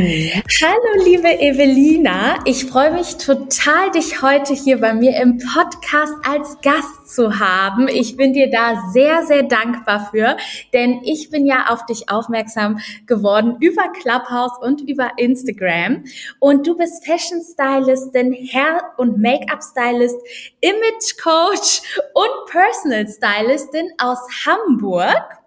Hallo, liebe Evelina. Ich freue mich total, dich heute hier bei mir im Podcast als Gast zu haben. Ich bin dir da sehr, sehr dankbar für, denn ich bin ja auf dich aufmerksam geworden über Clubhouse und über Instagram. Und du bist Fashion Stylistin, Hair- und Make-up Stylist, Image Coach und Personal Stylistin aus Hamburg.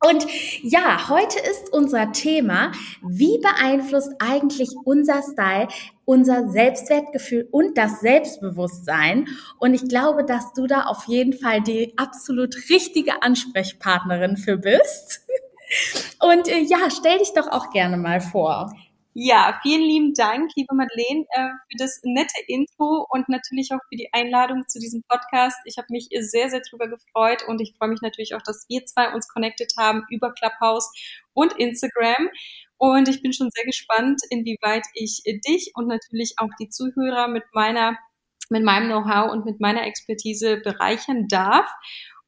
Und ja, heute ist unser Thema, wie beeinflusst eigentlich unser Style unser Selbstwertgefühl und das Selbstbewusstsein? Und ich glaube, dass du da auf jeden Fall die absolut richtige Ansprechpartnerin für bist. Und äh, ja, stell dich doch auch gerne mal vor. Ja, vielen lieben Dank, liebe Madeleine, äh, für das nette Intro und natürlich auch für die Einladung zu diesem Podcast. Ich habe mich sehr, sehr drüber gefreut und ich freue mich natürlich auch, dass wir zwei uns connected haben über Clubhouse und Instagram. Und ich bin schon sehr gespannt, inwieweit ich dich und natürlich auch die Zuhörer mit meiner, mit meinem Know-how und mit meiner Expertise bereichern darf.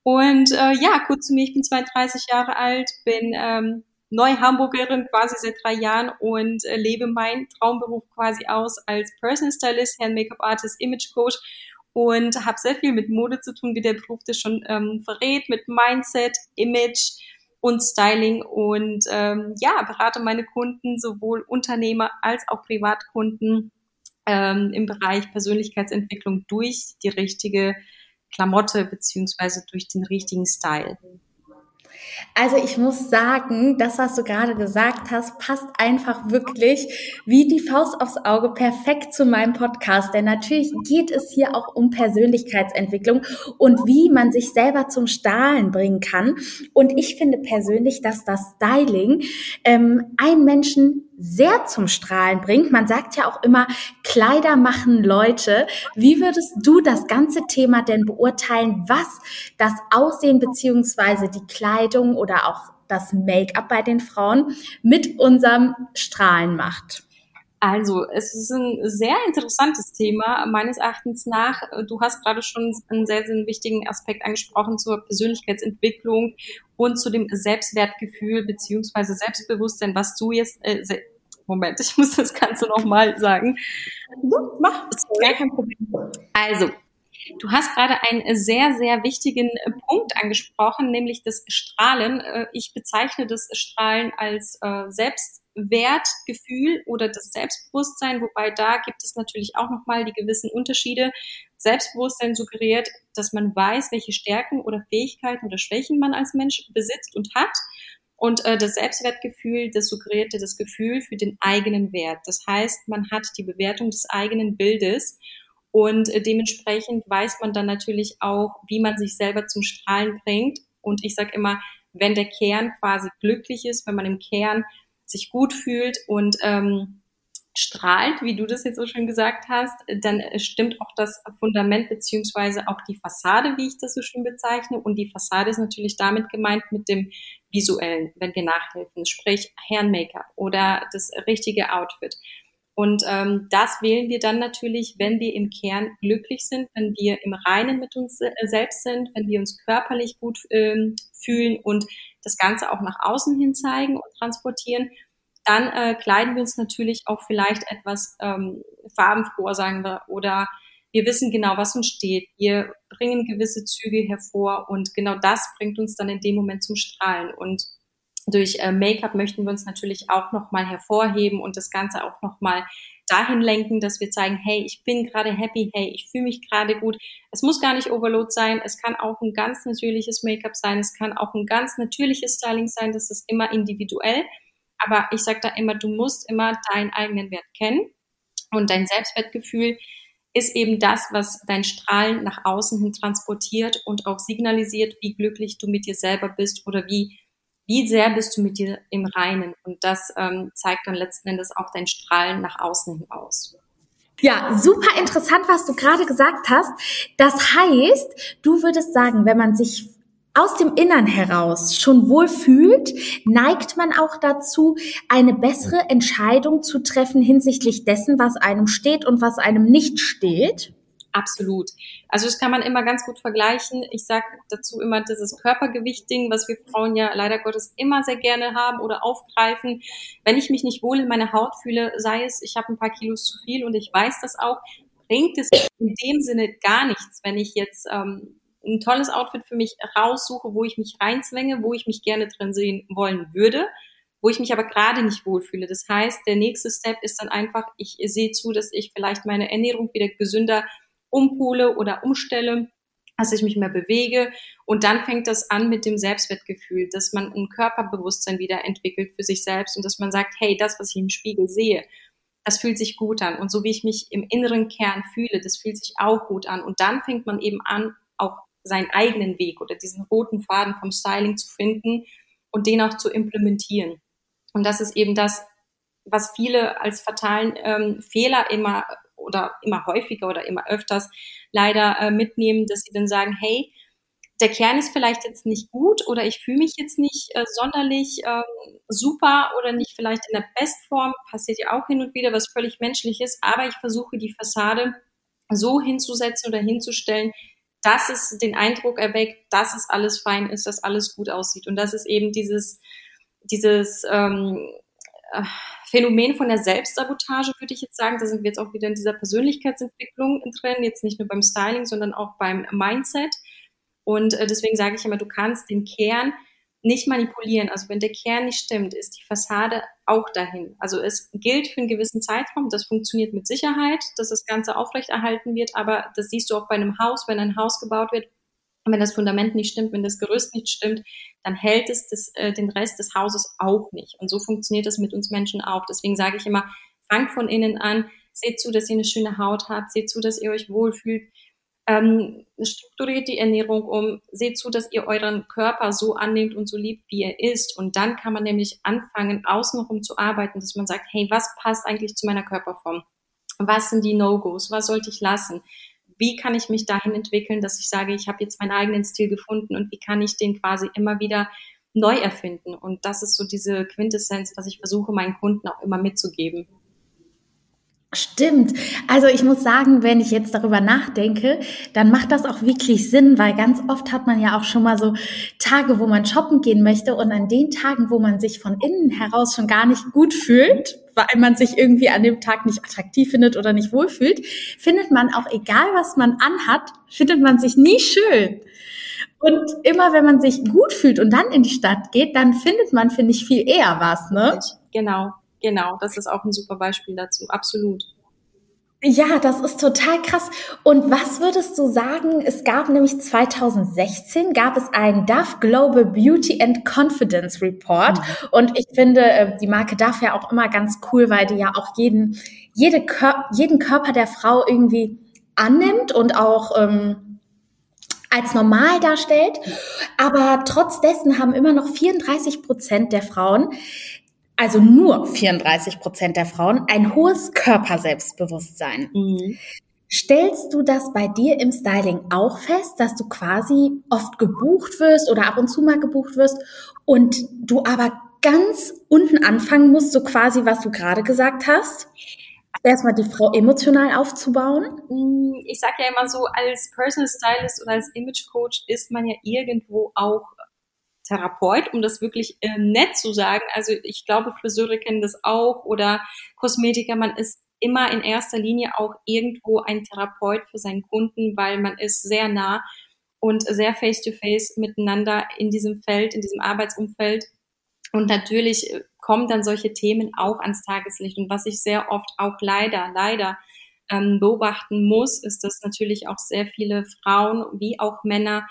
Und äh, ja, kurz zu mir, ich bin 32 Jahre alt, bin ähm, Neu-Hamburgerin quasi seit drei Jahren und äh, lebe meinen Traumberuf quasi aus als Personal Stylist, Hand Make-up Artist, Image Coach und habe sehr viel mit Mode zu tun, wie der Beruf das schon ähm, verrät, mit Mindset, Image und Styling und ähm, ja, berate meine Kunden, sowohl Unternehmer als auch Privatkunden ähm, im Bereich Persönlichkeitsentwicklung durch die richtige Klamotte beziehungsweise durch den richtigen Style. Also ich muss sagen, das, was du gerade gesagt hast, passt einfach wirklich wie die Faust aufs Auge perfekt zu meinem Podcast. Denn natürlich geht es hier auch um Persönlichkeitsentwicklung und wie man sich selber zum Strahlen bringen kann. Und ich finde persönlich, dass das Styling ähm, einen Menschen sehr zum Strahlen bringt. Man sagt ja auch immer, Kleider machen Leute. Wie würdest du das ganze Thema denn beurteilen, was das Aussehen beziehungsweise die Kleidung oder auch das Make-up bei den Frauen mit unserem Strahlen macht? Also, es ist ein sehr interessantes Thema, meines Erachtens nach. Du hast gerade schon einen sehr, sehr wichtigen Aspekt angesprochen zur Persönlichkeitsentwicklung und zu dem Selbstwertgefühl beziehungsweise Selbstbewusstsein, was du jetzt, äh, Moment, ich muss das Ganze nochmal sagen. Mach, ist gar kein Problem. Also, Du hast gerade einen sehr, sehr wichtigen Punkt angesprochen, nämlich das Strahlen. Äh, ich bezeichne das Strahlen als äh, Selbstwertgefühl oder das Selbstbewusstsein, wobei da gibt es natürlich auch nochmal die gewissen Unterschiede. Selbstbewusstsein suggeriert, dass man weiß, welche Stärken oder Fähigkeiten oder Schwächen man als Mensch besitzt und hat. Und äh, das Selbstwertgefühl, das suggerierte das Gefühl für den eigenen Wert. Das heißt, man hat die Bewertung des eigenen Bildes und äh, dementsprechend weiß man dann natürlich auch, wie man sich selber zum Strahlen bringt. Und ich sage immer, wenn der Kern quasi glücklich ist, wenn man im Kern sich gut fühlt und ähm, strahlt, wie du das jetzt so schön gesagt hast, dann äh, stimmt auch das Fundament beziehungsweise auch die Fassade, wie ich das so schön bezeichne. Und die Fassade ist natürlich damit gemeint mit dem visuellen, wenn wir nachhelfen, sprich Herren-Make-up oder das richtige Outfit. Und ähm, das wählen wir dann natürlich, wenn wir im Kern glücklich sind, wenn wir im Reinen mit uns äh, selbst sind, wenn wir uns körperlich gut ähm, fühlen und das Ganze auch nach außen hin zeigen und transportieren dann äh, kleiden wir uns natürlich auch vielleicht etwas ähm, farbenfroher, sagen wir, oder wir wissen genau, was uns steht. Wir bringen gewisse Züge hervor und genau das bringt uns dann in dem Moment zum Strahlen. Und durch äh, Make-up möchten wir uns natürlich auch nochmal hervorheben und das Ganze auch nochmal dahin lenken, dass wir zeigen, hey, ich bin gerade happy, hey, ich fühle mich gerade gut. Es muss gar nicht Overload sein, es kann auch ein ganz natürliches Make-up sein, es kann auch ein ganz natürliches Styling sein, das ist immer individuell. Aber ich sage da immer, du musst immer deinen eigenen Wert kennen und dein Selbstwertgefühl ist eben das, was dein Strahlen nach außen hin transportiert und auch signalisiert, wie glücklich du mit dir selber bist oder wie, wie sehr bist du mit dir im Reinen. Und das ähm, zeigt dann letzten Endes auch dein Strahlen nach außen hin aus. Ja, super interessant, was du gerade gesagt hast. Das heißt, du würdest sagen, wenn man sich aus dem Innern heraus schon wohl fühlt, neigt man auch dazu, eine bessere Entscheidung zu treffen hinsichtlich dessen, was einem steht und was einem nicht steht. Absolut. Also das kann man immer ganz gut vergleichen. Ich sage dazu immer dieses Körpergewicht-Ding, was wir Frauen ja leider Gottes immer sehr gerne haben oder aufgreifen. Wenn ich mich nicht wohl in meiner Haut fühle, sei es, ich habe ein paar Kilos zu viel und ich weiß das auch, bringt es in dem Sinne gar nichts, wenn ich jetzt ähm, ein tolles Outfit für mich raussuche, wo ich mich reinzwänge, wo ich mich gerne drin sehen wollen würde, wo ich mich aber gerade nicht wohlfühle. Das heißt, der nächste Step ist dann einfach, ich sehe zu, dass ich vielleicht meine Ernährung wieder gesünder umpole oder umstelle, dass ich mich mehr bewege. Und dann fängt das an mit dem Selbstwertgefühl, dass man ein Körperbewusstsein wieder entwickelt für sich selbst und dass man sagt, hey, das, was ich im Spiegel sehe, das fühlt sich gut an. Und so wie ich mich im inneren Kern fühle, das fühlt sich auch gut an. Und dann fängt man eben an, auch seinen eigenen Weg oder diesen roten Faden vom Styling zu finden und den auch zu implementieren. Und das ist eben das, was viele als fatalen ähm, Fehler immer oder immer häufiger oder immer öfters leider äh, mitnehmen, dass sie dann sagen, hey, der Kern ist vielleicht jetzt nicht gut oder ich fühle mich jetzt nicht äh, sonderlich äh, super oder nicht vielleicht in der Bestform, passiert ja auch hin und wieder, was völlig menschlich ist, aber ich versuche die Fassade so hinzusetzen oder hinzustellen, dass es den Eindruck erweckt, dass es alles fein ist, dass alles gut aussieht. Und das ist eben dieses, dieses ähm, äh, Phänomen von der Selbstsabotage, würde ich jetzt sagen. Da sind wir jetzt auch wieder in dieser Persönlichkeitsentwicklung drin, jetzt nicht nur beim Styling, sondern auch beim Mindset. Und äh, deswegen sage ich immer, du kannst den Kern nicht manipulieren. Also wenn der Kern nicht stimmt, ist die Fassade auch dahin. Also es gilt für einen gewissen Zeitraum, das funktioniert mit Sicherheit, dass das Ganze aufrechterhalten wird, aber das siehst du auch bei einem Haus, wenn ein Haus gebaut wird, wenn das Fundament nicht stimmt, wenn das Gerüst nicht stimmt, dann hält es das, äh, den Rest des Hauses auch nicht. Und so funktioniert das mit uns Menschen auch. Deswegen sage ich immer, fangt von innen an, seht zu, dass ihr eine schöne Haut habt, seht zu, dass ihr euch wohlfühlt, ähm, strukturiert die Ernährung um, seht zu, dass ihr euren Körper so annehmt und so liebt, wie er ist. Und dann kann man nämlich anfangen, außenrum zu arbeiten, dass man sagt, hey, was passt eigentlich zu meiner Körperform? Was sind die No-Gos? Was sollte ich lassen? Wie kann ich mich dahin entwickeln, dass ich sage, ich habe jetzt meinen eigenen Stil gefunden und wie kann ich den quasi immer wieder neu erfinden? Und das ist so diese Quintessenz, was ich versuche, meinen Kunden auch immer mitzugeben. Stimmt. Also ich muss sagen, wenn ich jetzt darüber nachdenke, dann macht das auch wirklich Sinn, weil ganz oft hat man ja auch schon mal so Tage, wo man shoppen gehen möchte und an den Tagen, wo man sich von innen heraus schon gar nicht gut fühlt, weil man sich irgendwie an dem Tag nicht attraktiv findet oder nicht wohlfühlt, findet man auch egal, was man anhat, findet man sich nie schön. Und immer wenn man sich gut fühlt und dann in die Stadt geht, dann findet man, finde ich, viel eher was, ne? Genau. Genau, das ist auch ein super Beispiel dazu, absolut. Ja, das ist total krass. Und was würdest du sagen? Es gab nämlich 2016 gab es einen Dove Global Beauty and Confidence Report. Mhm. Und ich finde äh, die Marke Dove ja auch immer ganz cool, weil die ja auch jeden, jede Kör jeden Körper der Frau irgendwie annimmt und auch ähm, als normal darstellt. Aber trotz dessen haben immer noch 34 Prozent der Frauen also nur 34 Prozent der Frauen, ein hohes Körperselbstbewusstsein. Mhm. Stellst du das bei dir im Styling auch fest, dass du quasi oft gebucht wirst oder ab und zu mal gebucht wirst und du aber ganz unten anfangen musst, so quasi, was du gerade gesagt hast? Erstmal die Frau emotional aufzubauen? Mm, ich sage ja immer so, als Personal Stylist oder als Image Coach ist man ja irgendwo auch Therapeut, um das wirklich äh, nett zu sagen. Also ich glaube, Friseure kennen das auch oder Kosmetiker, man ist immer in erster Linie auch irgendwo ein Therapeut für seinen Kunden, weil man ist sehr nah und sehr face-to-face -face miteinander in diesem Feld, in diesem Arbeitsumfeld. Und natürlich äh, kommen dann solche Themen auch ans Tageslicht. Und was ich sehr oft auch leider, leider ähm, beobachten muss, ist, dass natürlich auch sehr viele Frauen wie auch Männer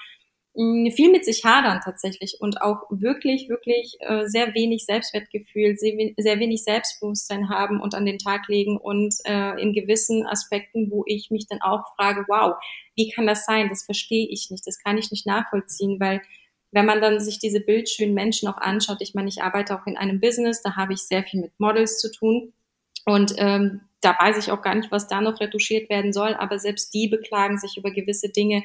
viel mit sich hadern tatsächlich und auch wirklich, wirklich äh, sehr wenig Selbstwertgefühl, sehr, sehr, wenig Selbstbewusstsein haben und an den Tag legen und äh, in gewissen Aspekten, wo ich mich dann auch frage, wow, wie kann das sein? Das verstehe ich nicht, das kann ich nicht nachvollziehen, weil wenn man dann sich diese bildschönen Menschen auch anschaut, ich meine, ich arbeite auch in einem Business, da habe ich sehr viel mit Models zu tun Und ähm, da weiß ich auch gar nicht, was da noch retuschiert werden soll, aber selbst die beklagen sich über gewisse Dinge.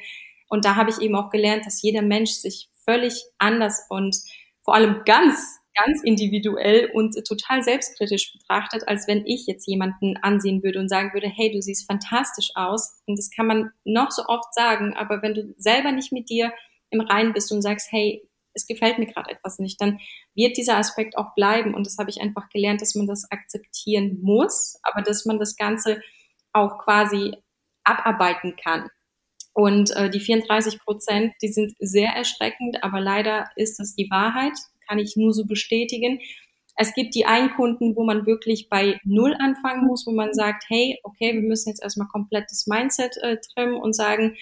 Und da habe ich eben auch gelernt, dass jeder Mensch sich völlig anders und vor allem ganz, ganz individuell und total selbstkritisch betrachtet, als wenn ich jetzt jemanden ansehen würde und sagen würde, hey, du siehst fantastisch aus. Und das kann man noch so oft sagen, aber wenn du selber nicht mit dir im Reinen bist und sagst, hey, es gefällt mir gerade etwas nicht, dann wird dieser Aspekt auch bleiben. Und das habe ich einfach gelernt, dass man das akzeptieren muss, aber dass man das Ganze auch quasi abarbeiten kann. Und äh, die 34 Prozent, die sind sehr erschreckend, aber leider ist das die Wahrheit, kann ich nur so bestätigen. Es gibt die einen Kunden, wo man wirklich bei Null anfangen muss, wo man sagt, hey, okay, wir müssen jetzt erstmal komplett das Mindset äh, trimmen und sagen,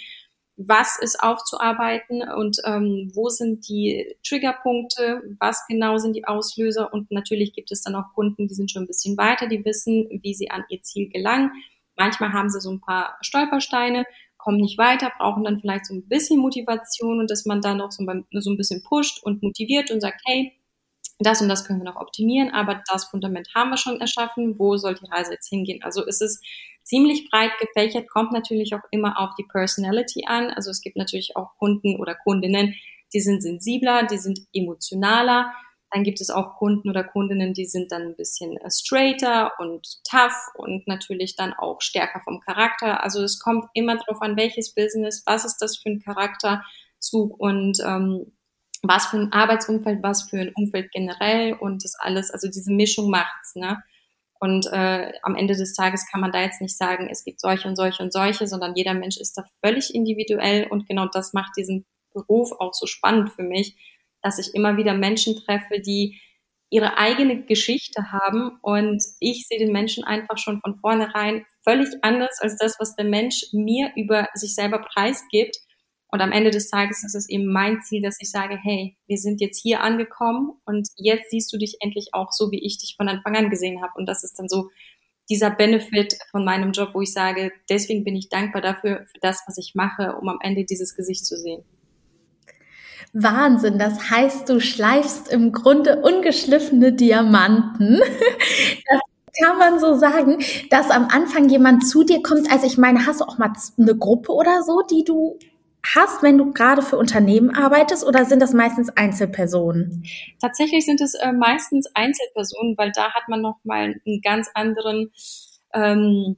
was ist aufzuarbeiten und ähm, wo sind die Triggerpunkte, was genau sind die Auslöser und natürlich gibt es dann auch Kunden, die sind schon ein bisschen weiter, die wissen, wie sie an ihr Ziel gelangen. Manchmal haben sie so ein paar Stolpersteine, kommen nicht weiter, brauchen dann vielleicht so ein bisschen Motivation und dass man dann noch so, ein bisschen pusht und motiviert und sagt, hey, das und das können wir noch optimieren, aber das Fundament haben wir schon erschaffen, wo soll die Reise jetzt hingehen? Also ist es ziemlich breit gefächert, kommt natürlich auch immer auf die Personality an. Also es gibt natürlich auch Kunden oder Kundinnen, die sind sensibler, die sind emotionaler. Dann gibt es auch Kunden oder Kundinnen, die sind dann ein bisschen äh, straighter und tough und natürlich dann auch stärker vom Charakter. Also es kommt immer darauf an, welches Business, was ist das für ein Charakterzug und ähm, was für ein Arbeitsumfeld, was für ein Umfeld generell und das alles, also diese Mischung macht's, ne? Und äh, am Ende des Tages kann man da jetzt nicht sagen, es gibt solche und solche und solche, sondern jeder Mensch ist da völlig individuell und genau das macht diesen Beruf auch so spannend für mich, dass ich immer wieder Menschen treffe, die ihre eigene Geschichte haben und ich sehe den Menschen einfach schon von vornherein völlig anders als das, was der Mensch mir über sich selber preisgibt. Und am Ende des Tages ist es eben mein Ziel, dass ich sage, hey, wir sind jetzt hier angekommen und jetzt siehst du dich endlich auch so, wie ich dich von Anfang an gesehen habe. Und das ist dann so dieser Benefit von meinem Job, wo ich sage, deswegen bin ich dankbar dafür, für das, was ich mache, um am Ende dieses Gesicht zu sehen. Wahnsinn, das heißt, du schleifst im Grunde ungeschliffene Diamanten. Das kann man so sagen, dass am Anfang jemand zu dir kommt. Also ich meine, hast du auch mal eine Gruppe oder so, die du hast, wenn du gerade für Unternehmen arbeitest, oder sind das meistens Einzelpersonen? Tatsächlich sind es äh, meistens Einzelpersonen, weil da hat man noch mal einen ganz anderen, ähm,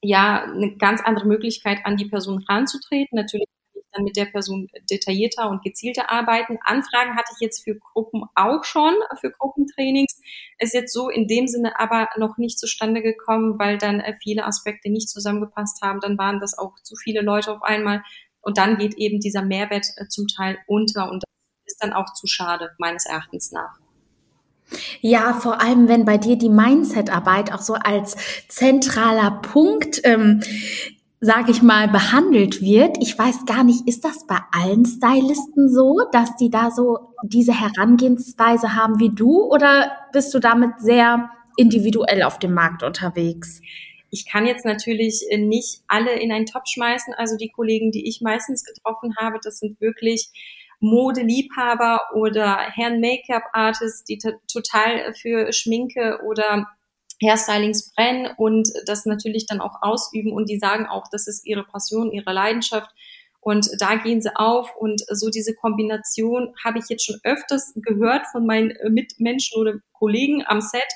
ja, eine ganz andere Möglichkeit, an die Person ranzutreten. Natürlich dann mit der Person detaillierter und gezielter arbeiten. Anfragen hatte ich jetzt für Gruppen auch schon, für Gruppentrainings. Ist jetzt so in dem Sinne aber noch nicht zustande gekommen, weil dann äh, viele Aspekte nicht zusammengepasst haben. Dann waren das auch zu viele Leute auf einmal. Und dann geht eben dieser Mehrwert äh, zum Teil unter und das ist dann auch zu schade, meines Erachtens nach. Ja, vor allem, wenn bei dir die Mindset-Arbeit auch so als zentraler Punkt, ähm, sage ich mal, behandelt wird. Ich weiß gar nicht, ist das bei allen Stylisten so, dass die da so diese Herangehensweise haben wie du oder bist du damit sehr individuell auf dem Markt unterwegs? Ich kann jetzt natürlich äh, nicht alle in einen Topf schmeißen. Also die Kollegen, die ich meistens getroffen habe, das sind wirklich Modeliebhaber oder Herren Make-up-Artists, die total für Schminke oder Hairstylings brennen und das natürlich dann auch ausüben. Und die sagen auch, das ist ihre Passion, ihre Leidenschaft. Und da gehen sie auf. Und so diese Kombination habe ich jetzt schon öfters gehört von meinen Mitmenschen oder Kollegen am Set,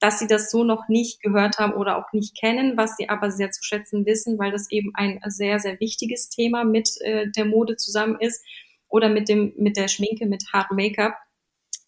dass sie das so noch nicht gehört haben oder auch nicht kennen, was sie aber sehr zu schätzen wissen, weil das eben ein sehr, sehr wichtiges Thema mit äh, der Mode zusammen ist oder mit dem, mit der Schminke, mit Hard Make-up.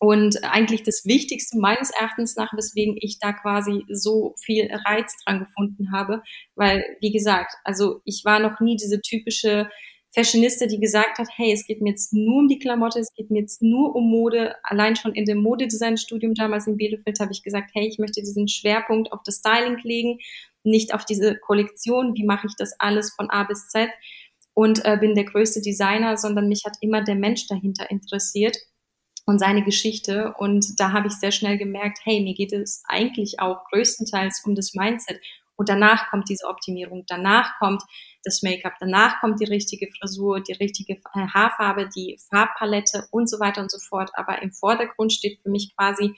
Und eigentlich das Wichtigste meines Erachtens nach, weswegen ich da quasi so viel Reiz dran gefunden habe, weil, wie gesagt, also ich war noch nie diese typische Fashionista, die gesagt hat, hey, es geht mir jetzt nur um die Klamotte, es geht mir jetzt nur um Mode. Allein schon in dem Modedesign-Studium damals in Bielefeld habe ich gesagt, hey, ich möchte diesen Schwerpunkt auf das Styling legen, nicht auf diese Kollektion, wie mache ich das alles von A bis Z und äh, bin der größte Designer, sondern mich hat immer der Mensch dahinter interessiert und seine Geschichte. Und da habe ich sehr schnell gemerkt, hey, mir geht es eigentlich auch größtenteils um das Mindset. Und danach kommt diese Optimierung, danach kommt das Make-up, danach kommt die richtige Frisur, die richtige äh, Haarfarbe, die Farbpalette und so weiter und so fort. Aber im Vordergrund steht für mich quasi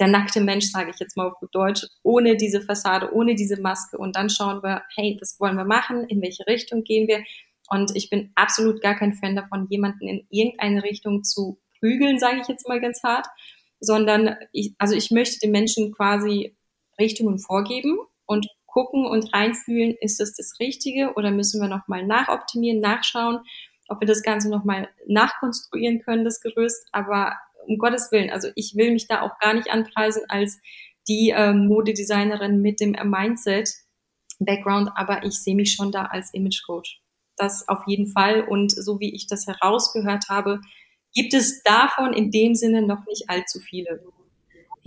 der nackte Mensch, sage ich jetzt mal auf gut Deutsch, ohne diese Fassade, ohne diese Maske. Und dann schauen wir, hey, was wollen wir machen? In welche Richtung gehen wir? Und ich bin absolut gar kein Fan davon, jemanden in irgendeine Richtung zu prügeln, sage ich jetzt mal ganz hart, sondern ich, also ich möchte den Menschen quasi Richtungen vorgeben und gucken und reinfühlen, ist das das Richtige oder müssen wir nochmal nachoptimieren, nachschauen, ob wir das Ganze nochmal nachkonstruieren können, das Gerüst. Aber um Gottes Willen, also ich will mich da auch gar nicht anpreisen als die ähm, Modedesignerin mit dem Mindset-Background, aber ich sehe mich schon da als Image-Coach. Das auf jeden Fall. Und so wie ich das herausgehört habe, gibt es davon in dem Sinne noch nicht allzu viele.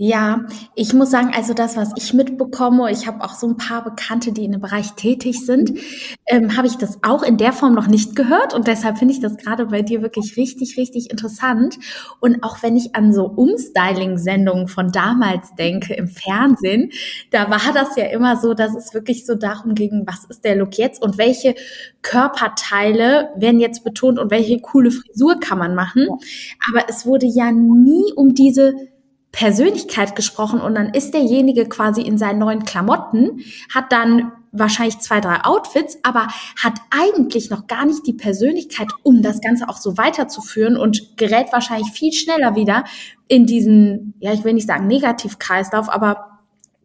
Ja, ich muss sagen, also das, was ich mitbekomme, ich habe auch so ein paar Bekannte, die in dem Bereich tätig sind, ähm, habe ich das auch in der Form noch nicht gehört und deshalb finde ich das gerade bei dir wirklich richtig, richtig interessant. Und auch wenn ich an so Umstyling-Sendungen von damals denke im Fernsehen, da war das ja immer so, dass es wirklich so darum ging, was ist der Look jetzt und welche Körperteile werden jetzt betont und welche coole Frisur kann man machen. Aber es wurde ja nie um diese Persönlichkeit gesprochen und dann ist derjenige quasi in seinen neuen Klamotten, hat dann wahrscheinlich zwei, drei Outfits, aber hat eigentlich noch gar nicht die Persönlichkeit, um das Ganze auch so weiterzuführen und gerät wahrscheinlich viel schneller wieder in diesen, ja, ich will nicht sagen Negativkreislauf, aber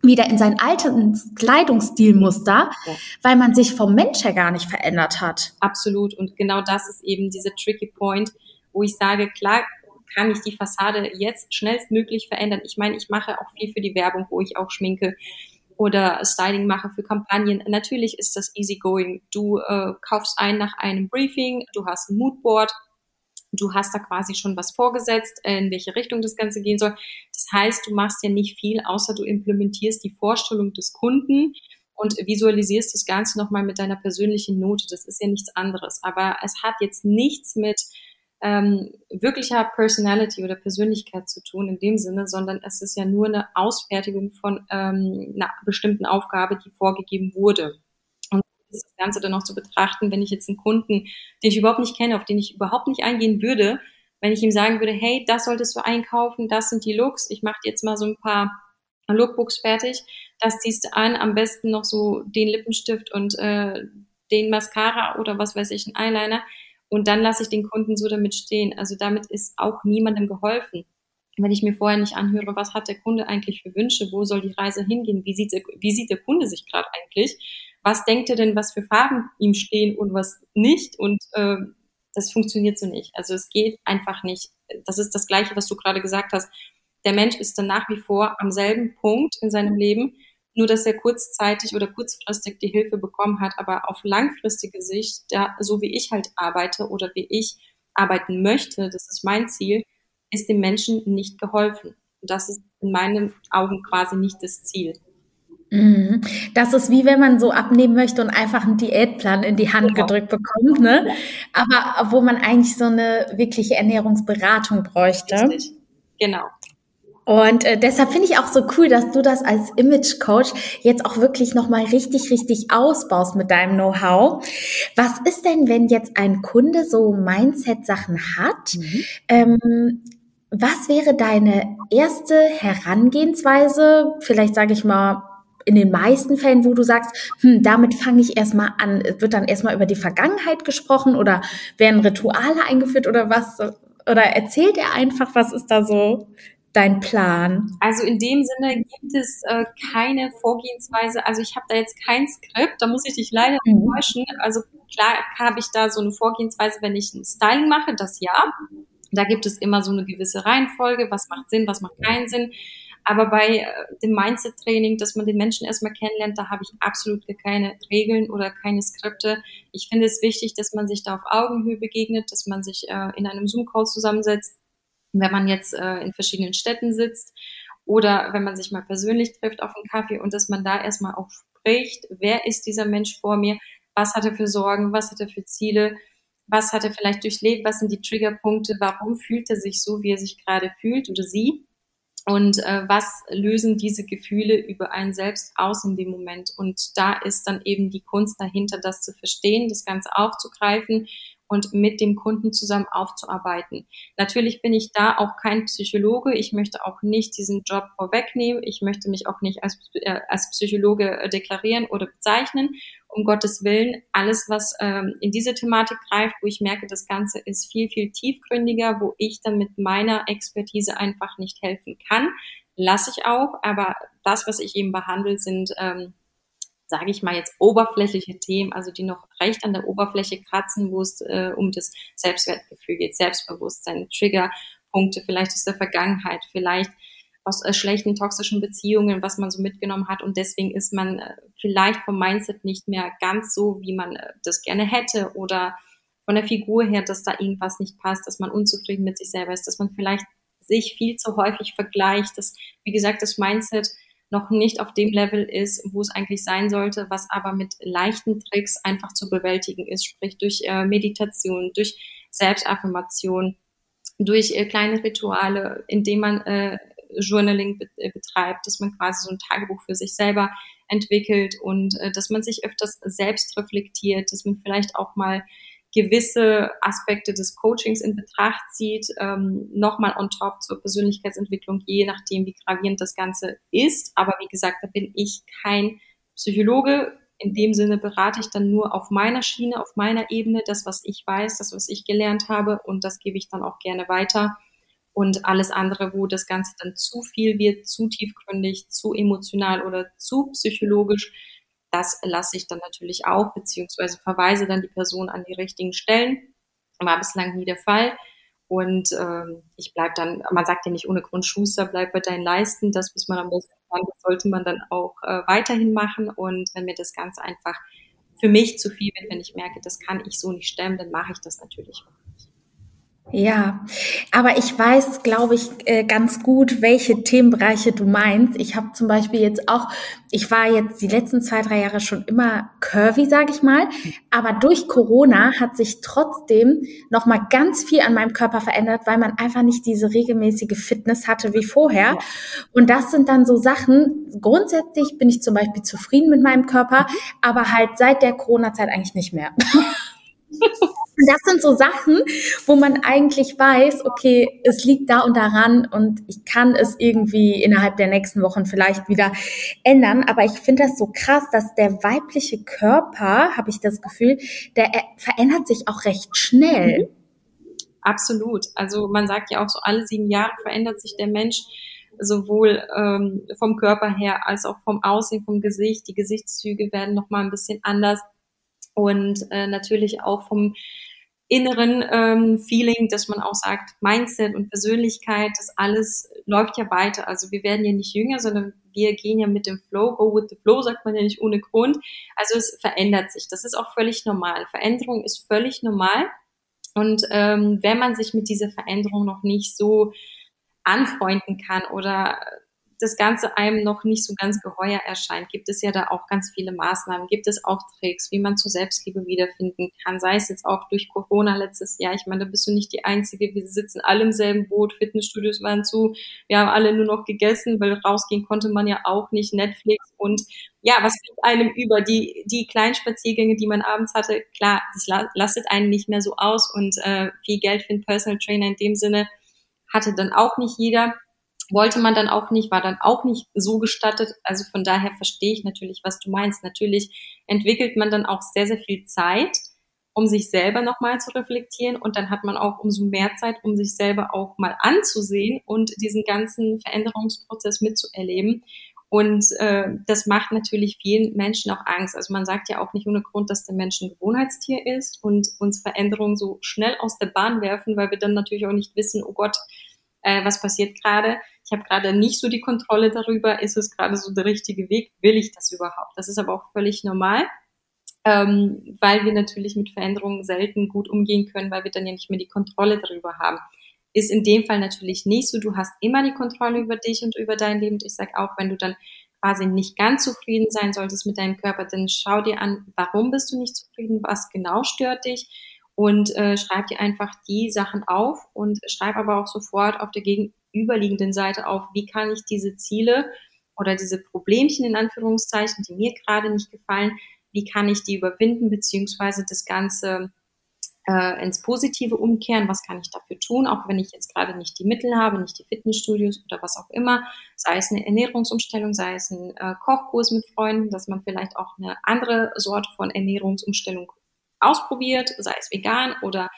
wieder in sein altes Kleidungsstilmuster, ja. weil man sich vom Mensch her gar nicht verändert hat. Absolut. Und genau das ist eben dieser tricky point, wo ich sage, klar, kann ich die Fassade jetzt schnellstmöglich verändern. Ich meine, ich mache auch viel für die Werbung, wo ich auch schminke oder Styling mache für Kampagnen. Natürlich ist das easy going. Du äh, kaufst ein nach einem Briefing, du hast ein Moodboard, du hast da quasi schon was vorgesetzt, in welche Richtung das Ganze gehen soll. Das heißt, du machst ja nicht viel, außer du implementierst die Vorstellung des Kunden und visualisierst das Ganze nochmal mit deiner persönlichen Note. Das ist ja nichts anderes. Aber es hat jetzt nichts mit ähm, wirklicher Personality oder Persönlichkeit zu tun in dem Sinne, sondern es ist ja nur eine Ausfertigung von ähm, einer bestimmten Aufgabe, die vorgegeben wurde. Und das Ganze dann noch zu betrachten, wenn ich jetzt einen Kunden, den ich überhaupt nicht kenne, auf den ich überhaupt nicht eingehen würde, wenn ich ihm sagen würde, hey, das solltest du einkaufen, das sind die Looks, ich mache jetzt mal so ein paar Lookbooks fertig, das ziehst du an, am besten noch so den Lippenstift und äh, den Mascara oder was weiß ich, ein Eyeliner, und dann lasse ich den Kunden so damit stehen. Also damit ist auch niemandem geholfen. Wenn ich mir vorher nicht anhöre, was hat der Kunde eigentlich für Wünsche, wo soll die Reise hingehen, wie sieht der, wie sieht der Kunde sich gerade eigentlich, was denkt er denn, was für Farben ihm stehen und was nicht und äh, das funktioniert so nicht. Also es geht einfach nicht. Das ist das Gleiche, was du gerade gesagt hast. Der Mensch ist dann nach wie vor am selben Punkt in seinem Leben nur dass er kurzzeitig oder kurzfristig die Hilfe bekommen hat, aber auf langfristige Sicht, da, so wie ich halt arbeite oder wie ich arbeiten möchte, das ist mein Ziel, ist dem Menschen nicht geholfen. Und das ist in meinen Augen quasi nicht das Ziel. Mhm. Das ist wie wenn man so abnehmen möchte und einfach einen Diätplan in die Hand genau. gedrückt bekommt, ne? Aber wo man eigentlich so eine wirkliche Ernährungsberatung bräuchte. Richtig. Genau. Und äh, deshalb finde ich auch so cool, dass du das als Image Coach jetzt auch wirklich nochmal richtig, richtig ausbaust mit deinem Know-how. Was ist denn, wenn jetzt ein Kunde so Mindset-Sachen hat? Mhm. Ähm, was wäre deine erste Herangehensweise? Vielleicht sage ich mal, in den meisten Fällen, wo du sagst, hm, damit fange ich erstmal an, wird dann erstmal über die Vergangenheit gesprochen oder werden Rituale eingeführt oder was? Oder erzählt er einfach, was ist da so dein Plan? Also in dem Sinne gibt es äh, keine Vorgehensweise. Also ich habe da jetzt kein Skript, da muss ich dich leider mhm. enttäuschen. Also klar habe ich da so eine Vorgehensweise, wenn ich ein Styling mache, das ja. Da gibt es immer so eine gewisse Reihenfolge, was macht Sinn, was macht keinen Sinn. Aber bei äh, dem Mindset-Training, dass man den Menschen erstmal kennenlernt, da habe ich absolut keine Regeln oder keine Skripte. Ich finde es wichtig, dass man sich da auf Augenhöhe begegnet, dass man sich äh, in einem Zoom-Call zusammensetzt, wenn man jetzt äh, in verschiedenen Städten sitzt oder wenn man sich mal persönlich trifft auf einen Kaffee und dass man da erstmal auch spricht, wer ist dieser Mensch vor mir, was hat er für Sorgen, was hat er für Ziele, was hat er vielleicht durchlebt, was sind die Triggerpunkte, warum fühlt er sich so, wie er sich gerade fühlt oder sie? Und äh, was lösen diese Gefühle über einen selbst aus in dem Moment. Und da ist dann eben die Kunst dahinter, das zu verstehen, das Ganze aufzugreifen und mit dem Kunden zusammen aufzuarbeiten. Natürlich bin ich da auch kein Psychologe. Ich möchte auch nicht diesen Job vorwegnehmen. Ich möchte mich auch nicht als, äh, als Psychologe äh, deklarieren oder bezeichnen. Um Gottes Willen, alles, was ähm, in diese Thematik greift, wo ich merke, das Ganze ist viel, viel tiefgründiger, wo ich dann mit meiner Expertise einfach nicht helfen kann, lasse ich auch. Aber das, was ich eben behandle, sind ähm, sage ich mal jetzt, oberflächliche Themen, also die noch recht an der Oberfläche kratzen, wo es äh, um das Selbstwertgefühl geht, Selbstbewusstsein, Triggerpunkte vielleicht aus der Vergangenheit, vielleicht aus äh, schlechten toxischen Beziehungen, was man so mitgenommen hat. Und deswegen ist man äh, vielleicht vom Mindset nicht mehr ganz so, wie man äh, das gerne hätte oder von der Figur her, dass da irgendwas nicht passt, dass man unzufrieden mit sich selber ist, dass man vielleicht sich viel zu häufig vergleicht, dass, wie gesagt, das Mindset noch nicht auf dem Level ist, wo es eigentlich sein sollte, was aber mit leichten Tricks einfach zu bewältigen ist, sprich durch äh, Meditation, durch Selbstaffirmation, durch äh, kleine Rituale, indem man äh, Journaling be äh, betreibt, dass man quasi so ein Tagebuch für sich selber entwickelt und äh, dass man sich öfters selbst reflektiert, dass man vielleicht auch mal gewisse Aspekte des Coachings in Betracht zieht, ähm, nochmal on top zur Persönlichkeitsentwicklung, je nachdem, wie gravierend das Ganze ist. Aber wie gesagt, da bin ich kein Psychologe. In dem Sinne berate ich dann nur auf meiner Schiene, auf meiner Ebene, das, was ich weiß, das, was ich gelernt habe und das gebe ich dann auch gerne weiter. Und alles andere, wo das Ganze dann zu viel wird, zu tiefgründig, zu emotional oder zu psychologisch, das lasse ich dann natürlich auch, beziehungsweise verweise dann die Person an die richtigen Stellen. War bislang nie der Fall. Und ähm, ich bleibe dann, man sagt ja nicht ohne Grund Schuster, bleib bei deinen Leisten. Das muss man am besten sagen, das sollte man dann auch äh, weiterhin machen. Und wenn mir das Ganze einfach für mich zu viel wird, wenn ich merke, das kann ich so nicht stemmen, dann mache ich das natürlich auch. Ja, aber ich weiß, glaube ich, äh, ganz gut, welche Themenbereiche du meinst. Ich habe zum Beispiel jetzt auch, ich war jetzt die letzten zwei, drei Jahre schon immer curvy, sage ich mal, aber durch Corona hat sich trotzdem noch mal ganz viel an meinem Körper verändert, weil man einfach nicht diese regelmäßige Fitness hatte wie vorher. Und das sind dann so Sachen. Grundsätzlich bin ich zum Beispiel zufrieden mit meinem Körper, aber halt seit der Corona-Zeit eigentlich nicht mehr. Das sind so Sachen, wo man eigentlich weiß, okay, es liegt da und daran und ich kann es irgendwie innerhalb der nächsten Wochen vielleicht wieder ändern. Aber ich finde das so krass, dass der weibliche Körper, habe ich das Gefühl, der verändert sich auch recht schnell. Absolut. Also man sagt ja auch so, alle sieben Jahre verändert sich der Mensch sowohl ähm, vom Körper her als auch vom Aussehen, vom Gesicht. Die Gesichtszüge werden nochmal ein bisschen anders und äh, natürlich auch vom inneren ähm, Feeling, dass man auch sagt, Mindset und Persönlichkeit, das alles läuft ja weiter. Also wir werden ja nicht jünger, sondern wir gehen ja mit dem Flow, go with the flow, sagt man ja nicht ohne Grund. Also es verändert sich. Das ist auch völlig normal. Veränderung ist völlig normal. Und ähm, wenn man sich mit dieser Veränderung noch nicht so anfreunden kann oder das Ganze einem noch nicht so ganz geheuer erscheint, gibt es ja da auch ganz viele Maßnahmen, gibt es auch Tricks, wie man zur Selbstliebe wiederfinden kann, sei es jetzt auch durch Corona letztes Jahr. Ich meine, da bist du nicht die Einzige, wir sitzen alle im selben Boot, Fitnessstudios waren zu, wir haben alle nur noch gegessen, weil rausgehen konnte man ja auch nicht, Netflix und ja, was bleibt einem über? Die, die kleinen Spaziergänge, die man abends hatte, klar, das lastet einen nicht mehr so aus und äh, viel Geld für einen Personal Trainer in dem Sinne hatte dann auch nicht jeder wollte man dann auch nicht, war dann auch nicht so gestattet. Also von daher verstehe ich natürlich, was du meinst. Natürlich entwickelt man dann auch sehr, sehr viel Zeit, um sich selber nochmal zu reflektieren und dann hat man auch umso mehr Zeit, um sich selber auch mal anzusehen und diesen ganzen Veränderungsprozess mitzuerleben. Und äh, das macht natürlich vielen Menschen auch Angst. Also man sagt ja auch nicht ohne Grund, dass der Mensch ein Gewohnheitstier ist und uns Veränderungen so schnell aus der Bahn werfen, weil wir dann natürlich auch nicht wissen, oh Gott, äh, was passiert gerade. Ich habe gerade nicht so die Kontrolle darüber, ist es gerade so der richtige Weg, will ich das überhaupt? Das ist aber auch völlig normal, ähm, weil wir natürlich mit Veränderungen selten gut umgehen können, weil wir dann ja nicht mehr die Kontrolle darüber haben. Ist in dem Fall natürlich nicht so. Du hast immer die Kontrolle über dich und über dein Leben. Ich sage auch, wenn du dann quasi nicht ganz zufrieden sein solltest mit deinem Körper, dann schau dir an, warum bist du nicht zufrieden, was genau stört dich und äh, schreib dir einfach die Sachen auf und schreib aber auch sofort auf der gegenüberliegenden Seite auf, wie kann ich diese Ziele oder diese Problemchen in Anführungszeichen, die mir gerade nicht gefallen, wie kann ich die überwinden, beziehungsweise das Ganze äh, ins Positive umkehren. Was kann ich dafür tun, auch wenn ich jetzt gerade nicht die Mittel habe, nicht die Fitnessstudios oder was auch immer, sei es eine Ernährungsumstellung, sei es ein äh, Kochkurs mit Freunden, dass man vielleicht auch eine andere Sorte von Ernährungsumstellung ausprobiert, sei es vegan oder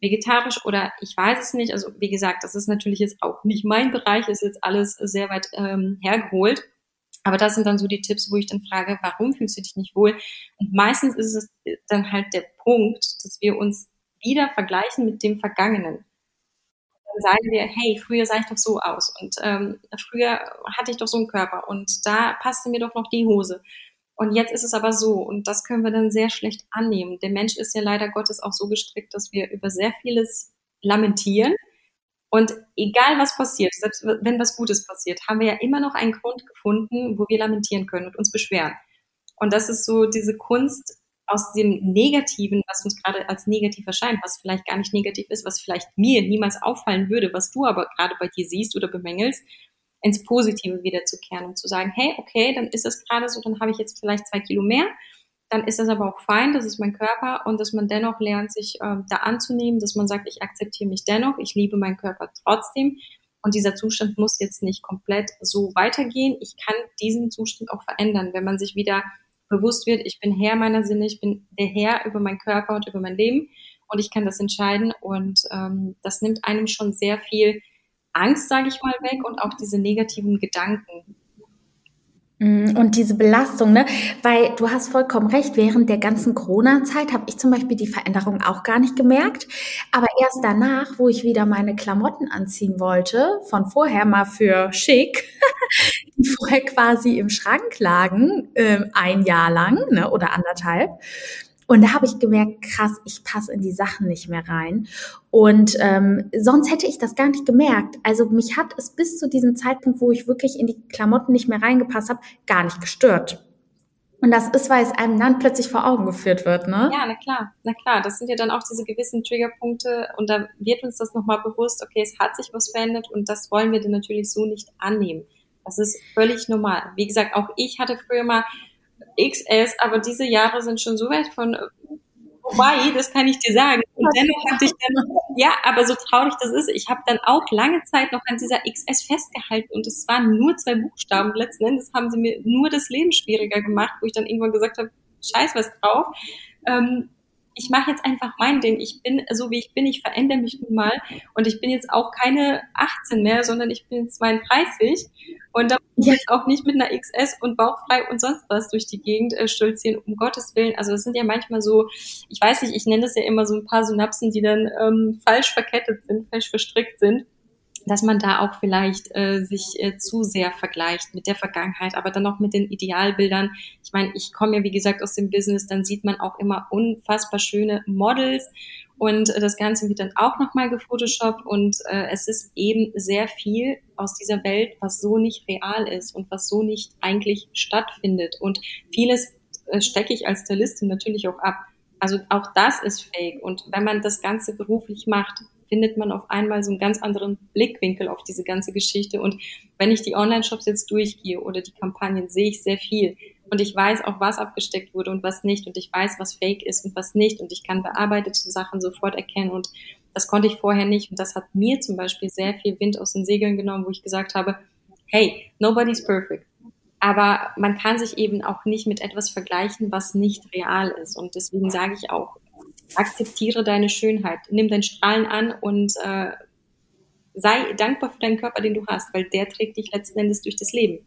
vegetarisch oder ich weiß es nicht. Also wie gesagt, das ist natürlich jetzt auch nicht mein Bereich, ist jetzt alles sehr weit ähm, hergeholt. Aber das sind dann so die Tipps, wo ich dann frage, warum fühlst du dich nicht wohl? Und meistens ist es dann halt der Punkt, dass wir uns wieder vergleichen mit dem Vergangenen. Dann sagen wir, hey, früher sah ich doch so aus und ähm, früher hatte ich doch so einen Körper und da passte mir doch noch die Hose. Und jetzt ist es aber so und das können wir dann sehr schlecht annehmen. Der Mensch ist ja leider Gottes auch so gestrickt, dass wir über sehr vieles lamentieren. Und egal was passiert, selbst wenn was Gutes passiert, haben wir ja immer noch einen Grund gefunden, wo wir lamentieren können und uns beschweren. Und das ist so diese Kunst, aus dem Negativen, was uns gerade als negativ erscheint, was vielleicht gar nicht negativ ist, was vielleicht mir niemals auffallen würde, was du aber gerade bei dir siehst oder bemängelst, ins Positive wiederzukehren und zu sagen, hey, okay, dann ist es gerade so, dann habe ich jetzt vielleicht zwei Kilo mehr, dann ist das aber auch fein, das ist mein Körper und dass man dennoch lernt, sich äh, da anzunehmen, dass man sagt, ich akzeptiere mich dennoch, ich liebe meinen Körper trotzdem und dieser Zustand muss jetzt nicht komplett so weitergehen. Ich kann diesen Zustand auch verändern, wenn man sich wieder bewusst wird, ich bin Herr meiner Sinne, ich bin der Herr über meinen Körper und über mein Leben und ich kann das entscheiden und ähm, das nimmt einem schon sehr viel Angst, sage ich mal, weg und auch diese negativen Gedanken. Mm, und diese Belastung, ne? Weil du hast vollkommen recht, während der ganzen Corona-Zeit habe ich zum Beispiel die Veränderung auch gar nicht gemerkt. Aber erst danach, wo ich wieder meine Klamotten anziehen wollte, von vorher mal für schick, die vorher quasi im Schrank lagen, äh, ein Jahr lang ne, oder anderthalb, und da habe ich gemerkt, krass, ich passe in die Sachen nicht mehr rein. Und ähm, sonst hätte ich das gar nicht gemerkt. Also mich hat es bis zu diesem Zeitpunkt, wo ich wirklich in die Klamotten nicht mehr reingepasst habe, gar nicht gestört. Und das ist, weil es einem dann plötzlich vor Augen geführt wird, ne? Ja, na klar, na klar. Das sind ja dann auch diese gewissen Triggerpunkte und da wird uns das nochmal bewusst, okay, es hat sich was verändert und das wollen wir dann natürlich so nicht annehmen. Das ist völlig normal. Wie gesagt, auch ich hatte früher mal XS, aber diese Jahre sind schon so weit von vorbei, das kann ich dir sagen. Und dennoch hatte ich dann, ja, aber so traurig das ist, ich habe dann auch lange Zeit noch an dieser XS festgehalten und es waren nur zwei Buchstaben. Letzten Endes haben sie mir nur das Leben schwieriger gemacht, wo ich dann irgendwann gesagt habe, scheiß was drauf. Ähm, ich mache jetzt einfach mein Ding. Ich bin so wie ich bin, ich verändere mich nun mal und ich bin jetzt auch keine 18 mehr, sondern ich bin 32 und da muss ich jetzt auch nicht mit einer XS und bauchfrei und sonst was durch die Gegend äh, stolzieren, um Gottes Willen. Also das sind ja manchmal so, ich weiß nicht, ich nenne das ja immer so ein paar Synapsen, die dann ähm, falsch verkettet sind, falsch verstrickt sind dass man da auch vielleicht äh, sich äh, zu sehr vergleicht mit der Vergangenheit, aber dann auch mit den Idealbildern. Ich meine, ich komme ja wie gesagt aus dem Business, dann sieht man auch immer unfassbar schöne Models und äh, das Ganze wird dann auch nochmal gefotoshoppt und äh, es ist eben sehr viel aus dieser Welt, was so nicht real ist und was so nicht eigentlich stattfindet und vieles äh, stecke ich als Stylistin natürlich auch ab. Also auch das ist fake und wenn man das Ganze beruflich macht, findet man auf einmal so einen ganz anderen Blickwinkel auf diese ganze Geschichte. Und wenn ich die Online-Shops jetzt durchgehe oder die Kampagnen, sehe ich sehr viel. Und ich weiß auch, was abgesteckt wurde und was nicht. Und ich weiß, was fake ist und was nicht. Und ich kann bearbeitete Sachen sofort erkennen. Und das konnte ich vorher nicht. Und das hat mir zum Beispiel sehr viel Wind aus den Segeln genommen, wo ich gesagt habe, hey, nobody's perfect. Aber man kann sich eben auch nicht mit etwas vergleichen, was nicht real ist. Und deswegen sage ich auch, akzeptiere deine Schönheit, nimm dein Strahlen an und äh, sei dankbar für deinen Körper, den du hast, weil der trägt dich letzten Endes durch das Leben.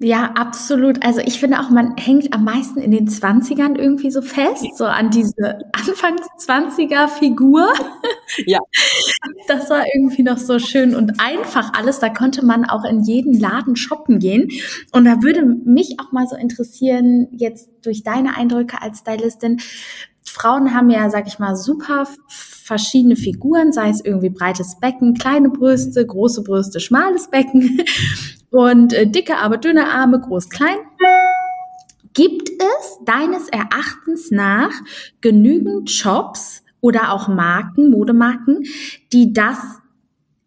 Ja, absolut. Also ich finde auch, man hängt am meisten in den Zwanzigern irgendwie so fest, so an diese Anfangs 20er Figur. Ja. Das war irgendwie noch so schön und einfach alles. Da konnte man auch in jeden Laden shoppen gehen. Und da würde mich auch mal so interessieren, jetzt durch deine Eindrücke als Stylistin, Frauen haben ja, sag ich mal, super verschiedene Figuren, sei es irgendwie breites Becken, kleine Brüste, große Brüste, schmales Becken und äh, dicke, aber dünne Arme, groß, klein. Gibt es deines Erachtens nach genügend Shops oder auch Marken, Modemarken, die das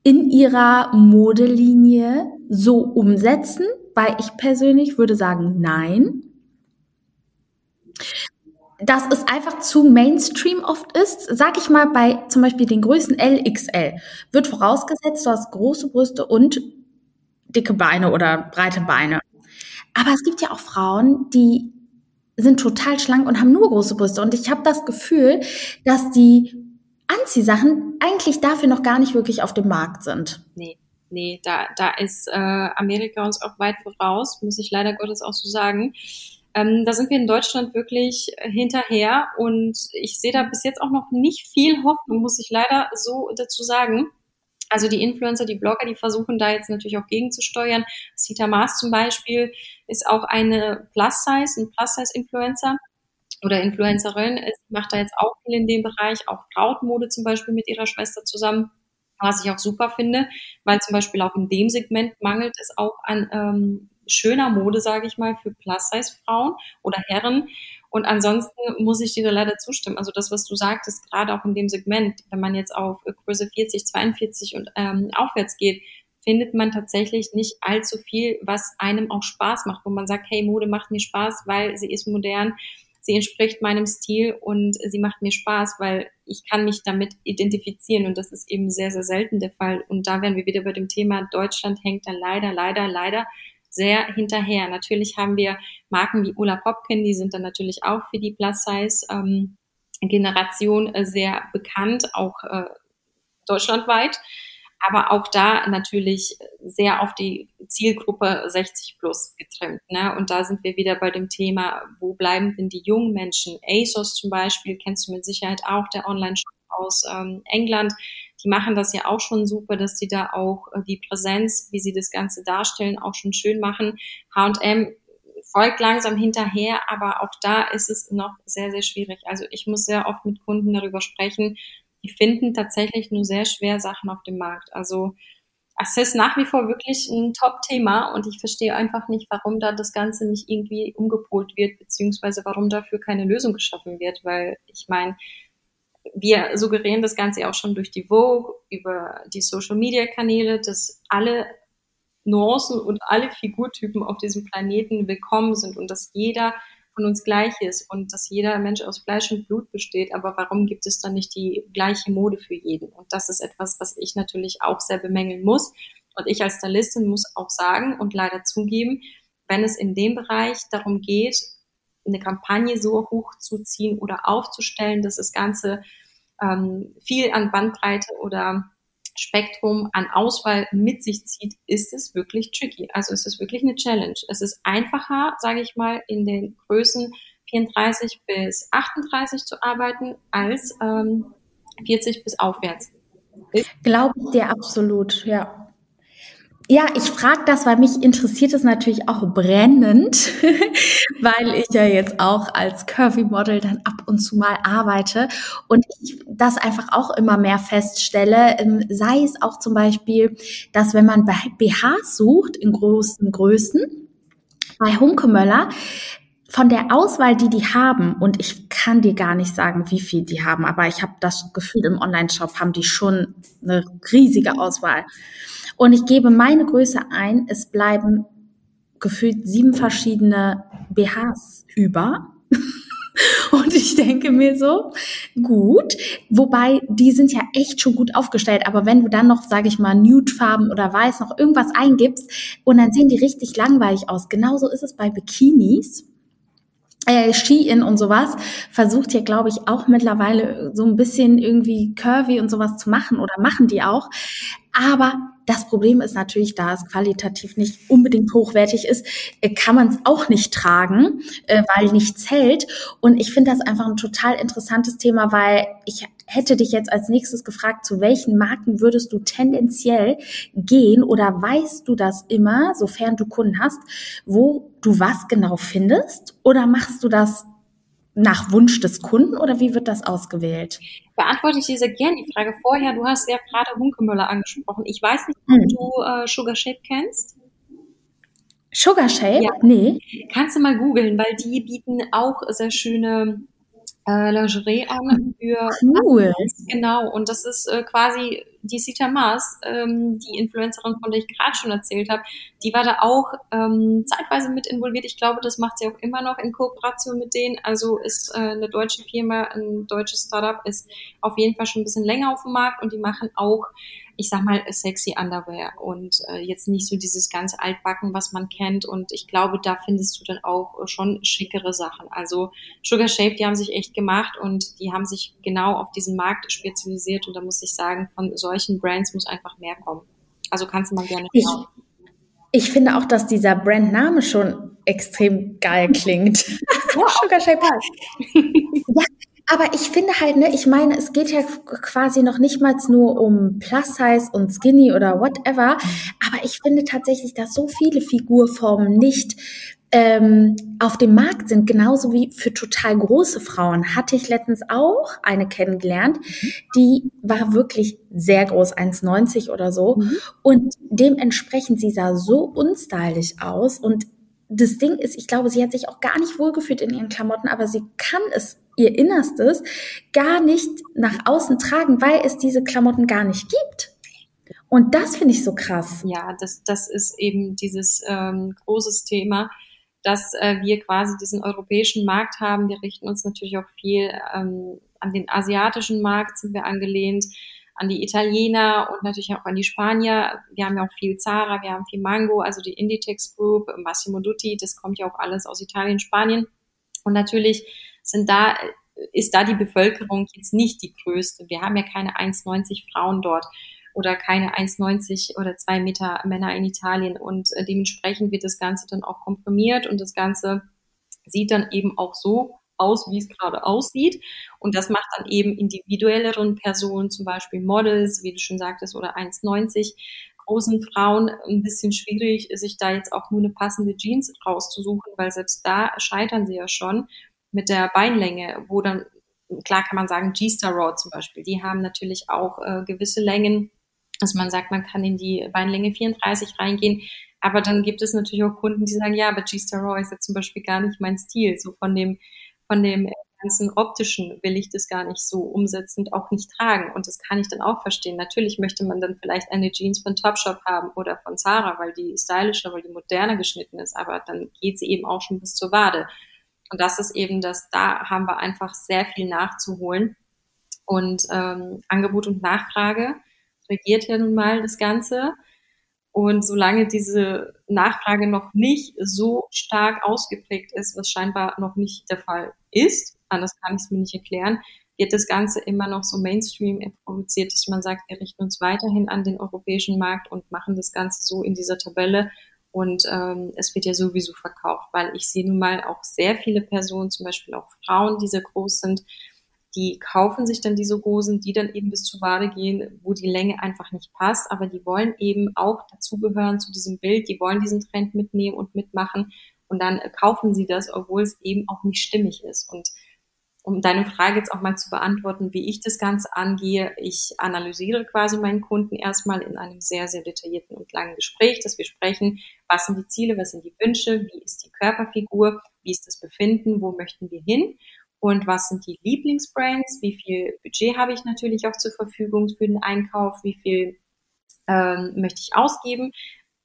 in ihrer Modelinie so umsetzen? Weil ich persönlich würde sagen, nein. dass es einfach zu Mainstream oft ist. Sag ich mal, bei zum Beispiel den Größen LXL wird vorausgesetzt, du hast große Brüste und dicke Beine oder breite Beine. Aber es gibt ja auch Frauen, die sind total schlank und haben nur große Brüste. Und ich habe das Gefühl, dass die Anziehsachen eigentlich dafür noch gar nicht wirklich auf dem Markt sind. Nee, nee, da, da ist äh, Amerika uns auch weit voraus, muss ich leider Gottes auch so sagen. Ähm, da sind wir in Deutschland wirklich hinterher und ich sehe da bis jetzt auch noch nicht viel Hoffnung, muss ich leider so dazu sagen. Also die Influencer, die Blogger, die versuchen da jetzt natürlich auch gegenzusteuern. Sita Maas zum Beispiel ist auch eine Plus-Size, ein Plus-Size-Influencer oder Influencerin. Sie macht da jetzt auch viel in dem Bereich, auch Brautmode zum Beispiel mit ihrer Schwester zusammen, was ich auch super finde, weil zum Beispiel auch in dem Segment mangelt es auch an ähm, schöner Mode, sage ich mal, für Plus-Size-Frauen oder Herren. Und ansonsten muss ich dir leider zustimmen. Also das, was du sagtest, gerade auch in dem Segment, wenn man jetzt auf Größe 40, 42 und ähm, aufwärts geht, findet man tatsächlich nicht allzu viel, was einem auch Spaß macht, wo man sagt, hey, Mode macht mir Spaß, weil sie ist modern, sie entspricht meinem Stil und sie macht mir Spaß, weil ich kann mich damit identifizieren und das ist eben sehr, sehr selten der Fall. Und da wären wir wieder bei dem Thema, Deutschland hängt da leider, leider, leider sehr hinterher. Natürlich haben wir Marken wie Ulla Popkin, die sind dann natürlich auch für die Plus-Size-Generation äh, sehr bekannt, auch äh, deutschlandweit. Aber auch da natürlich sehr auf die Zielgruppe 60 plus getrimmt. Ne? Und da sind wir wieder bei dem Thema, wo bleiben denn die jungen Menschen? ASOS zum Beispiel, kennst du mit Sicherheit auch, der Online-Shop aus ähm, England die machen das ja auch schon super, dass die da auch äh, die Präsenz, wie sie das Ganze darstellen, auch schon schön machen. H&M folgt langsam hinterher, aber auch da ist es noch sehr, sehr schwierig. Also ich muss sehr oft mit Kunden darüber sprechen, die finden tatsächlich nur sehr schwer Sachen auf dem Markt. Also es ist nach wie vor wirklich ein Top-Thema und ich verstehe einfach nicht, warum da das Ganze nicht irgendwie umgepolt wird, beziehungsweise warum dafür keine Lösung geschaffen wird, weil ich meine, wir suggerieren das Ganze auch schon durch die Vogue, über die Social-Media-Kanäle, dass alle Nuancen und alle Figurtypen auf diesem Planeten willkommen sind und dass jeder von uns gleich ist und dass jeder Mensch aus Fleisch und Blut besteht. Aber warum gibt es dann nicht die gleiche Mode für jeden? Und das ist etwas, was ich natürlich auch sehr bemängeln muss. Und ich als Stylistin muss auch sagen und leider zugeben, wenn es in dem Bereich darum geht, eine Kampagne so hochzuziehen oder aufzustellen, dass das Ganze ähm, viel an Bandbreite oder Spektrum an Auswahl mit sich zieht, ist es wirklich tricky. Also es ist wirklich eine Challenge. Es ist einfacher, sage ich mal, in den Größen 34 bis 38 zu arbeiten als ähm, 40 bis aufwärts. Glaube ich dir absolut, ja. Ja, ich frage das, weil mich interessiert es natürlich auch brennend, weil ich ja jetzt auch als Curvy Model dann ab und zu mal arbeite und ich das einfach auch immer mehr feststelle, ähm, sei es auch zum Beispiel, dass wenn man BHs sucht in großen Größen, bei Hunkemöller, von der Auswahl, die die haben, und ich kann dir gar nicht sagen, wie viel die haben, aber ich habe das Gefühl, im Online-Shop haben die schon eine riesige Auswahl. Und ich gebe meine Größe ein, es bleiben gefühlt sieben verschiedene BHs über. Und ich denke mir so, gut, wobei die sind ja echt schon gut aufgestellt, aber wenn du dann noch, sage ich mal, Nude-Farben oder Weiß noch irgendwas eingibst und dann sehen die richtig langweilig aus. Genauso ist es bei Bikinis äh, Ski-In und sowas versucht hier, glaube ich, auch mittlerweile so ein bisschen irgendwie curvy und sowas zu machen oder machen die auch. Aber das Problem ist natürlich, da es qualitativ nicht unbedingt hochwertig ist, äh, kann man es auch nicht tragen, äh, weil nichts hält. Und ich finde das einfach ein total interessantes Thema, weil ich hätte dich jetzt als nächstes gefragt, zu welchen Marken würdest du tendenziell gehen oder weißt du das immer, sofern du Kunden hast, wo du was genau findest? Oder machst du das nach Wunsch des Kunden oder wie wird das ausgewählt? Beantworte ich dir sehr gerne die Frage vorher. Du hast ja gerade Hunkemöller angesprochen. Ich weiß nicht, ob hm. du äh, Sugar Shape kennst. Sugar Shape? Ja. Nee. Kannst du mal googeln, weil die bieten auch sehr schöne äh, Lingerie an für cool. Genau, und das ist äh, quasi die Sita Maas, ähm, die Influencerin, von der ich gerade schon erzählt habe, die war da auch ähm, zeitweise mit involviert. Ich glaube, das macht sie auch immer noch in Kooperation mit denen. Also ist äh, eine deutsche Firma, ein deutsches Startup, ist auf jeden Fall schon ein bisschen länger auf dem Markt und die machen auch ich sag mal, sexy Underwear und äh, jetzt nicht so dieses ganz altbacken, was man kennt. Und ich glaube, da findest du dann auch schon schickere Sachen. Also Sugar Shape, die haben sich echt gemacht und die haben sich genau auf diesen Markt spezialisiert. Und da muss ich sagen, von solchen Brands muss einfach mehr kommen. Also kannst du mal gerne schauen. Ich, ich finde auch, dass dieser Brandname schon extrem geil klingt. Sugar Shape. ja, aber ich finde halt, ne, ich meine, es geht ja quasi noch nicht mal nur um Plus Size und Skinny oder whatever. Aber ich finde tatsächlich, dass so viele Figurformen nicht ähm, auf dem Markt sind, genauso wie für total große Frauen. Hatte ich letztens auch eine kennengelernt, die war wirklich sehr groß, 1,90 oder so. Mhm. Und dementsprechend, sie sah so unstylisch aus und das Ding ist, ich glaube, sie hat sich auch gar nicht wohlgefühlt in ihren Klamotten, aber sie kann es, ihr Innerstes, gar nicht nach außen tragen, weil es diese Klamotten gar nicht gibt. Und das finde ich so krass. Ja, das, das ist eben dieses ähm, großes Thema, dass äh, wir quasi diesen europäischen Markt haben. Wir richten uns natürlich auch viel ähm, an den asiatischen Markt, sind wir angelehnt an die Italiener und natürlich auch an die Spanier. Wir haben ja auch viel Zara, wir haben viel Mango, also die Inditex Group, Massimo Dutti, das kommt ja auch alles aus Italien, Spanien. Und natürlich sind da, ist da die Bevölkerung jetzt nicht die größte. Wir haben ja keine 1,90 Frauen dort oder keine 1,90 oder 2 Meter Männer in Italien. Und äh, dementsprechend wird das Ganze dann auch komprimiert und das Ganze sieht dann eben auch so aus, wie es gerade aussieht. Und das macht dann eben individuelleren Personen, zum Beispiel Models, wie du schon sagtest, oder 1,90 großen Frauen ein bisschen schwierig, sich da jetzt auch nur eine passende Jeans rauszusuchen, weil selbst da scheitern sie ja schon mit der Beinlänge, wo dann, klar kann man sagen, G-Star Raw zum Beispiel, die haben natürlich auch äh, gewisse Längen, dass man sagt, man kann in die Beinlänge 34 reingehen, aber dann gibt es natürlich auch Kunden, die sagen, ja, aber G-Star Raw ist jetzt zum Beispiel gar nicht mein Stil, so von dem von dem ganzen optischen will ich das gar nicht so umsetzen und auch nicht tragen. Und das kann ich dann auch verstehen. Natürlich möchte man dann vielleicht eine Jeans von Topshop haben oder von Zara, weil die stylischer, weil die moderner geschnitten ist, aber dann geht sie eben auch schon bis zur Wade. Und das ist eben das, da haben wir einfach sehr viel nachzuholen. Und ähm, Angebot und Nachfrage regiert ja nun mal das Ganze. Und solange diese Nachfrage noch nicht so stark ausgeprägt ist, was scheinbar noch nicht der Fall ist, anders kann ich es mir nicht erklären, wird das Ganze immer noch so Mainstream produziert, dass man sagt, wir richten uns weiterhin an den europäischen Markt und machen das Ganze so in dieser Tabelle. Und ähm, es wird ja sowieso verkauft, weil ich sehe nun mal auch sehr viele Personen, zum Beispiel auch Frauen, die sehr groß sind, die kaufen sich dann diese Hosen, die dann eben bis zur Wade gehen, wo die Länge einfach nicht passt, aber die wollen eben auch dazugehören zu diesem Bild, die wollen diesen Trend mitnehmen und mitmachen und dann kaufen sie das, obwohl es eben auch nicht stimmig ist. Und um deine Frage jetzt auch mal zu beantworten, wie ich das Ganze angehe, ich analysiere quasi meinen Kunden erstmal in einem sehr, sehr detaillierten und langen Gespräch, dass wir sprechen, was sind die Ziele, was sind die Wünsche, wie ist die Körperfigur, wie ist das Befinden, wo möchten wir hin und was sind die Lieblingsbrands, wie viel Budget habe ich natürlich auch zur Verfügung für den Einkauf, wie viel ähm, möchte ich ausgeben.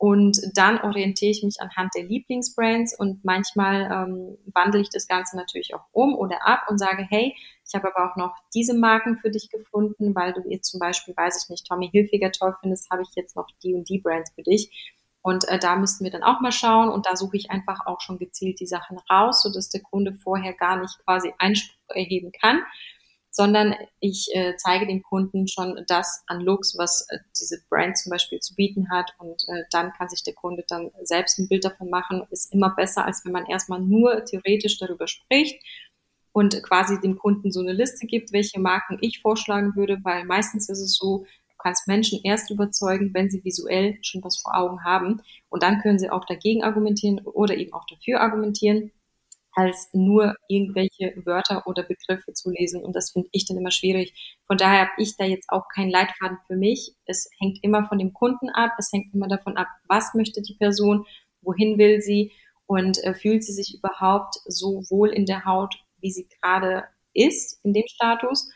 Und dann orientiere ich mich anhand der Lieblingsbrands und manchmal ähm, wandle ich das Ganze natürlich auch um oder ab und sage, hey, ich habe aber auch noch diese Marken für dich gefunden, weil du jetzt zum Beispiel, weiß ich nicht, Tommy Hilfiger toll findest, habe ich jetzt noch die und die Brands für dich. Und äh, da müssten wir dann auch mal schauen und da suche ich einfach auch schon gezielt die Sachen raus, sodass der Kunde vorher gar nicht quasi Einspruch erheben kann, sondern ich äh, zeige dem Kunden schon das an Looks, was äh, diese Brand zum Beispiel zu bieten hat und äh, dann kann sich der Kunde dann selbst ein Bild davon machen. Ist immer besser, als wenn man erstmal nur theoretisch darüber spricht und quasi dem Kunden so eine Liste gibt, welche Marken ich vorschlagen würde, weil meistens ist es so, kannst Menschen erst überzeugen, wenn sie visuell schon was vor Augen haben. Und dann können sie auch dagegen argumentieren oder eben auch dafür argumentieren, als nur irgendwelche Wörter oder Begriffe zu lesen. Und das finde ich dann immer schwierig. Von daher habe ich da jetzt auch keinen Leitfaden für mich. Es hängt immer von dem Kunden ab. Es hängt immer davon ab, was möchte die Person, wohin will sie und äh, fühlt sie sich überhaupt so wohl in der Haut, wie sie gerade ist, in dem Status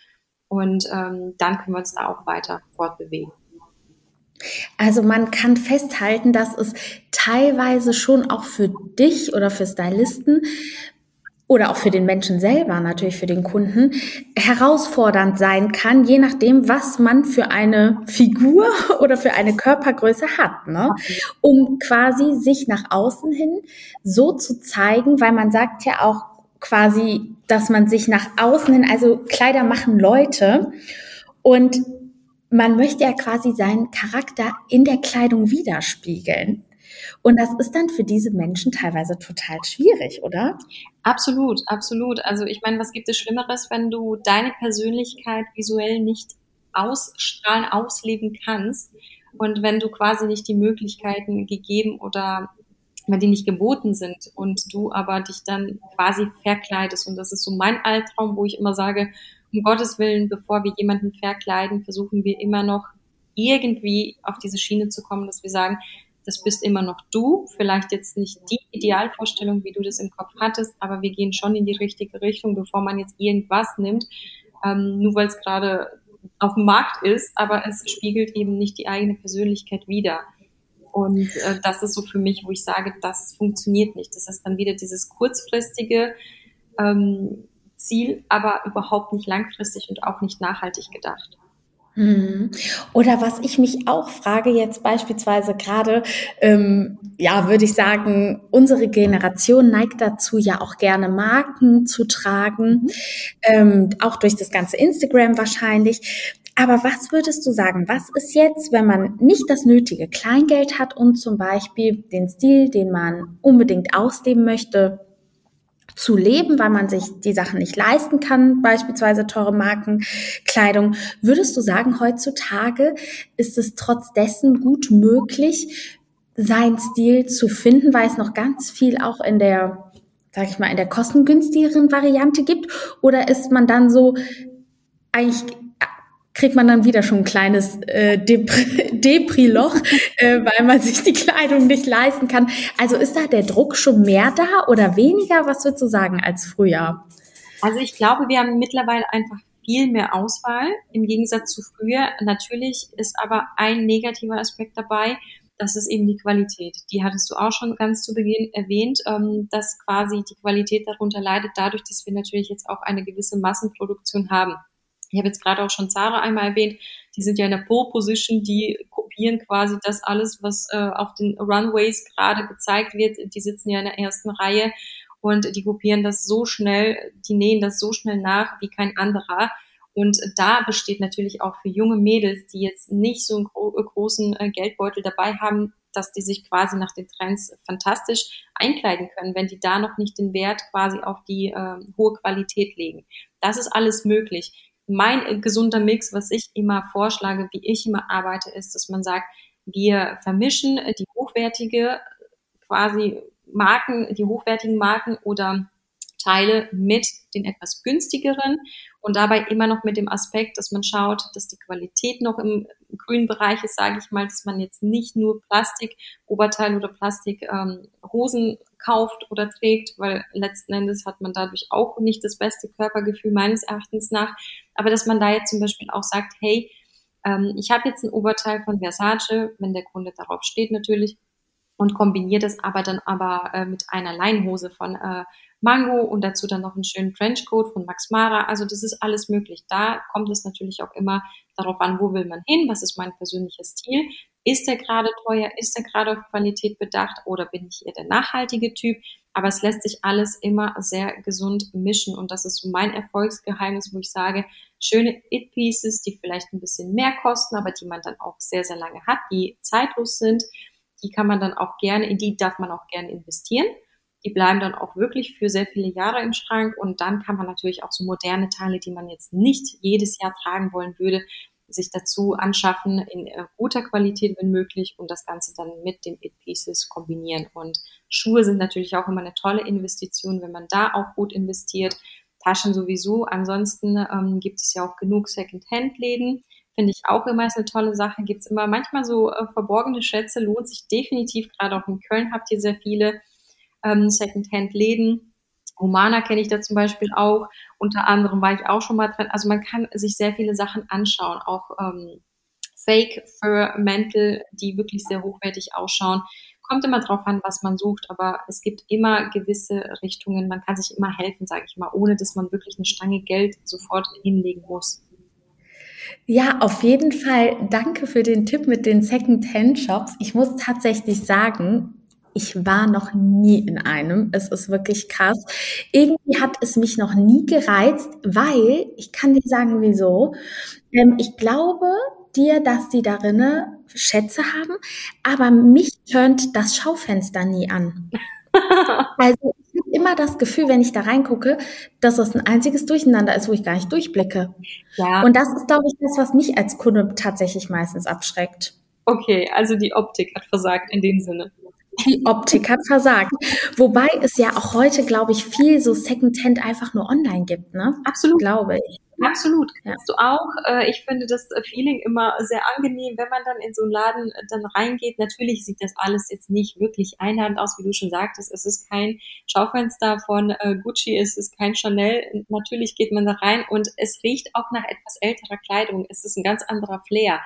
Und ähm, dann können wir uns da auch weiter fortbewegen. Also man kann festhalten, dass es teilweise schon auch für dich oder für Stylisten oder auch für den Menschen selber, natürlich für den Kunden, herausfordernd sein kann, je nachdem, was man für eine Figur oder für eine Körpergröße hat, ne? um quasi sich nach außen hin so zu zeigen, weil man sagt ja auch quasi, dass man sich nach außen hin, also Kleider machen Leute und man möchte ja quasi seinen Charakter in der Kleidung widerspiegeln. Und das ist dann für diese Menschen teilweise total schwierig, oder? Absolut, absolut. Also ich meine, was gibt es Schlimmeres, wenn du deine Persönlichkeit visuell nicht ausstrahlen, ausleben kannst und wenn du quasi nicht die Möglichkeiten gegeben oder wenn die nicht geboten sind und du aber dich dann quasi verkleidest. Und das ist so mein Albtraum, wo ich immer sage, um Gottes Willen, bevor wir jemanden verkleiden, versuchen wir immer noch irgendwie auf diese Schiene zu kommen, dass wir sagen, das bist immer noch du, vielleicht jetzt nicht die Idealvorstellung, wie du das im Kopf hattest, aber wir gehen schon in die richtige Richtung, bevor man jetzt irgendwas nimmt, ähm, nur weil es gerade auf dem Markt ist, aber es spiegelt eben nicht die eigene Persönlichkeit wider. Und äh, das ist so für mich, wo ich sage, das funktioniert nicht. Das ist dann wieder dieses kurzfristige ähm, Ziel, aber überhaupt nicht langfristig und auch nicht nachhaltig gedacht. Mhm. Oder was ich mich auch frage jetzt beispielsweise gerade, ähm, ja, würde ich sagen, unsere Generation neigt dazu, ja auch gerne Marken zu tragen, mhm. ähm, auch durch das ganze Instagram wahrscheinlich. Aber was würdest du sagen, was ist jetzt, wenn man nicht das nötige Kleingeld hat und zum Beispiel den Stil, den man unbedingt ausleben möchte, zu leben, weil man sich die Sachen nicht leisten kann, beispielsweise teure Markenkleidung. Würdest du sagen, heutzutage ist es trotz dessen gut möglich, seinen Stil zu finden, weil es noch ganz viel auch in der, sag ich mal, in der kostengünstigeren Variante gibt? Oder ist man dann so eigentlich kriegt man dann wieder schon ein kleines äh, Depri-Loch, äh, weil man sich die Kleidung nicht leisten kann. Also ist da der Druck schon mehr da oder weniger? Was würdest du sagen als früher? Also ich glaube, wir haben mittlerweile einfach viel mehr Auswahl im Gegensatz zu früher. Natürlich ist aber ein negativer Aspekt dabei. Das ist eben die Qualität. Die hattest du auch schon ganz zu Beginn erwähnt, ähm, dass quasi die Qualität darunter leidet, dadurch, dass wir natürlich jetzt auch eine gewisse Massenproduktion haben. Ich habe jetzt gerade auch schon Zara einmal erwähnt, die sind ja in der Pole Position, die kopieren quasi das alles, was äh, auf den Runways gerade gezeigt wird. Die sitzen ja in der ersten Reihe und die kopieren das so schnell, die nähen das so schnell nach wie kein anderer. Und da besteht natürlich auch für junge Mädels, die jetzt nicht so einen gro großen äh, Geldbeutel dabei haben, dass die sich quasi nach den Trends fantastisch einkleiden können, wenn die da noch nicht den Wert quasi auf die äh, hohe Qualität legen. Das ist alles möglich mein gesunder Mix, was ich immer vorschlage, wie ich immer arbeite, ist, dass man sagt, wir vermischen die hochwertige quasi Marken, die hochwertigen Marken oder Teile mit den etwas günstigeren und dabei immer noch mit dem Aspekt, dass man schaut, dass die Qualität noch im grünen Bereich ist, sage ich mal, dass man jetzt nicht nur Plastik-Oberteil oder Plastik-Hosen ähm, kauft oder trägt, weil letzten Endes hat man dadurch auch nicht das beste Körpergefühl meines Erachtens nach. Aber dass man da jetzt zum Beispiel auch sagt, hey, ähm, ich habe jetzt ein Oberteil von Versace, wenn der Kunde darauf steht natürlich, und kombiniert es aber dann aber äh, mit einer Leinhose von äh, Mango und dazu dann noch einen schönen Trenchcoat von Max Mara. Also das ist alles möglich. Da kommt es natürlich auch immer darauf an, wo will man hin, was ist mein persönliches Ziel. Ist der gerade teuer, ist der gerade auf Qualität bedacht oder bin ich eher der nachhaltige Typ? Aber es lässt sich alles immer sehr gesund mischen und das ist so mein Erfolgsgeheimnis, wo ich sage, schöne It-Pieces, die vielleicht ein bisschen mehr kosten, aber die man dann auch sehr, sehr lange hat, die zeitlos sind, die kann man dann auch gerne, in die darf man auch gerne investieren. Die bleiben dann auch wirklich für sehr viele Jahre im Schrank und dann kann man natürlich auch so moderne Teile, die man jetzt nicht jedes Jahr tragen wollen würde, sich dazu anschaffen in äh, guter Qualität, wenn möglich, und das Ganze dann mit den It-Pieces kombinieren. Und Schuhe sind natürlich auch immer eine tolle Investition, wenn man da auch gut investiert. Taschen sowieso. Ansonsten ähm, gibt es ja auch genug Second-Hand-Läden. Finde ich auch immer ist eine tolle Sache. Gibt es immer manchmal so äh, verborgene Schätze, lohnt sich definitiv. Gerade auch in Köln habt ihr sehr viele ähm, Secondhand-Läden. Humana kenne ich da zum Beispiel auch. Unter anderem war ich auch schon mal dran. Also man kann sich sehr viele Sachen anschauen, auch ähm, Fake Fur Mäntel, die wirklich sehr hochwertig ausschauen. Kommt immer drauf an, was man sucht, aber es gibt immer gewisse Richtungen. Man kann sich immer helfen, sage ich mal, ohne dass man wirklich eine Stange Geld sofort hinlegen muss. Ja, auf jeden Fall. Danke für den Tipp mit den Second-Hand-Shops. Ich muss tatsächlich sagen, ich war noch nie in einem. Es ist wirklich krass. Irgendwie hat es mich noch nie gereizt, weil, ich kann dir sagen, wieso. Ähm, ich glaube dir, dass die darinne Schätze haben, aber mich tönt das Schaufenster nie an. also ich habe immer das Gefühl, wenn ich da reingucke, dass das ein einziges Durcheinander ist, wo ich gar nicht durchblicke. Ja. Und das ist, glaube ich, das, was mich als Kunde tatsächlich meistens abschreckt. Okay, also die Optik hat versagt in dem Sinne. Die Optik hat versagt. Wobei es ja auch heute, glaube ich, viel so Secondhand einfach nur online gibt, ne? Absolut. Glaube ich. Absolut. Kannst ja. du auch. Äh, ich finde das Feeling immer sehr angenehm, wenn man dann in so einen Laden äh, dann reingeht. Natürlich sieht das alles jetzt nicht wirklich einhand aus, wie du schon sagtest. Es ist kein Schaufenster von äh, Gucci, es ist kein Chanel. Natürlich geht man da rein und es riecht auch nach etwas älterer Kleidung. Es ist ein ganz anderer Flair.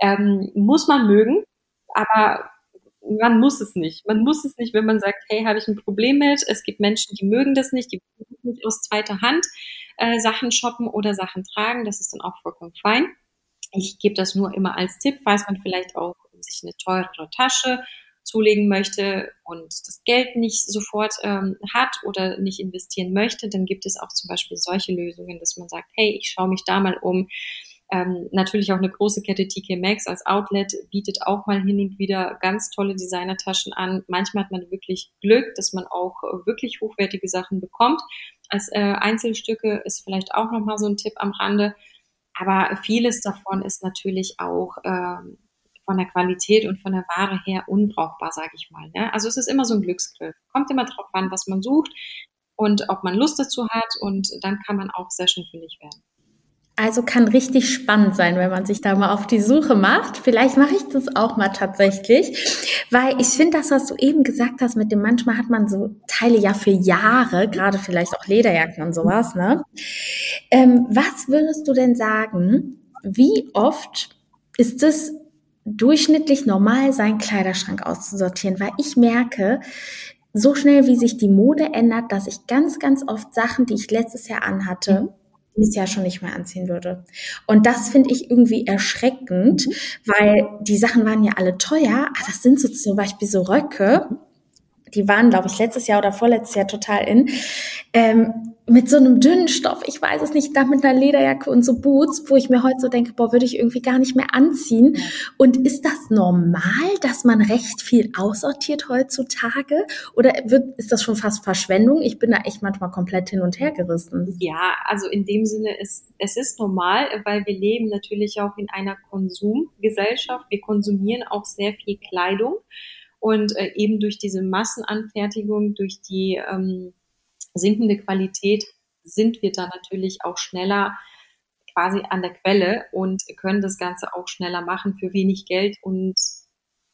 Ähm, muss man mögen, aber man muss es nicht. Man muss es nicht, wenn man sagt, hey, habe ich ein Problem mit. Es gibt Menschen, die mögen das nicht, die mögen nicht aus zweiter Hand äh, Sachen shoppen oder Sachen tragen. Das ist dann auch vollkommen fein. Ich gebe das nur immer als Tipp, falls man vielleicht auch sich eine teurere Tasche zulegen möchte und das Geld nicht sofort ähm, hat oder nicht investieren möchte, dann gibt es auch zum Beispiel solche Lösungen, dass man sagt, hey, ich schaue mich da mal um ähm, natürlich auch eine große Kette TK Maxx als Outlet bietet auch mal hin und wieder ganz tolle Designertaschen an. Manchmal hat man wirklich Glück, dass man auch äh, wirklich hochwertige Sachen bekommt. Als äh, Einzelstücke ist vielleicht auch nochmal so ein Tipp am Rande. Aber vieles davon ist natürlich auch ähm, von der Qualität und von der Ware her unbrauchbar, sage ich mal. Ne? Also es ist immer so ein Glücksgriff. Kommt immer drauf an, was man sucht und ob man Lust dazu hat und dann kann man auch sehr schön fündig werden. Also kann richtig spannend sein, wenn man sich da mal auf die Suche macht. Vielleicht mache ich das auch mal tatsächlich, weil ich finde das, was du eben gesagt hast, mit dem manchmal hat man so Teile ja für Jahre, gerade vielleicht auch Lederjacken und sowas. Ne? Ähm, was würdest du denn sagen? Wie oft ist es durchschnittlich normal, seinen Kleiderschrank auszusortieren? Weil ich merke, so schnell wie sich die Mode ändert, dass ich ganz, ganz oft Sachen, die ich letztes Jahr anhatte, mhm dieses Jahr schon nicht mehr anziehen würde. Und das finde ich irgendwie erschreckend, weil die Sachen waren ja alle teuer. Ah, das sind so zum Beispiel so Röcke. Die waren, glaube ich, letztes Jahr oder vorletztes Jahr total in. Ähm, mit so einem dünnen Stoff, ich weiß es nicht, da mit einer Lederjacke und so Boots, wo ich mir heute so denke, boah, würde ich irgendwie gar nicht mehr anziehen. Und ist das normal, dass man recht viel aussortiert heutzutage? Oder wird, ist das schon fast Verschwendung? Ich bin da echt manchmal komplett hin und her gerissen. Ja, also in dem Sinne ist, es ist normal, weil wir leben natürlich auch in einer Konsumgesellschaft. Wir konsumieren auch sehr viel Kleidung. Und äh, eben durch diese Massenanfertigung, durch die, ähm, sinkende Qualität sind wir da natürlich auch schneller quasi an der Quelle und können das Ganze auch schneller machen für wenig Geld. Und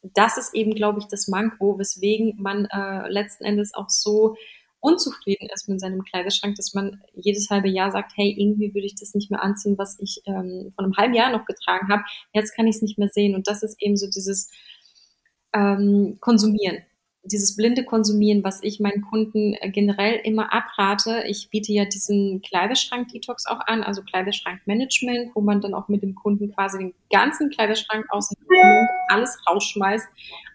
das ist eben, glaube ich, das Manko, weswegen man äh, letzten Endes auch so unzufrieden ist mit seinem Kleiderschrank, dass man jedes halbe Jahr sagt, hey, irgendwie würde ich das nicht mehr anziehen, was ich ähm, von einem halben Jahr noch getragen habe. Jetzt kann ich es nicht mehr sehen. Und das ist eben so dieses ähm, Konsumieren dieses blinde Konsumieren, was ich meinen Kunden äh, generell immer abrate. Ich biete ja diesen Kleiderschrank-Detox auch an, also Kleiderschrank-Management, wo man dann auch mit dem Kunden quasi den ganzen Kleiderschrank aus dem alles rausschmeißt,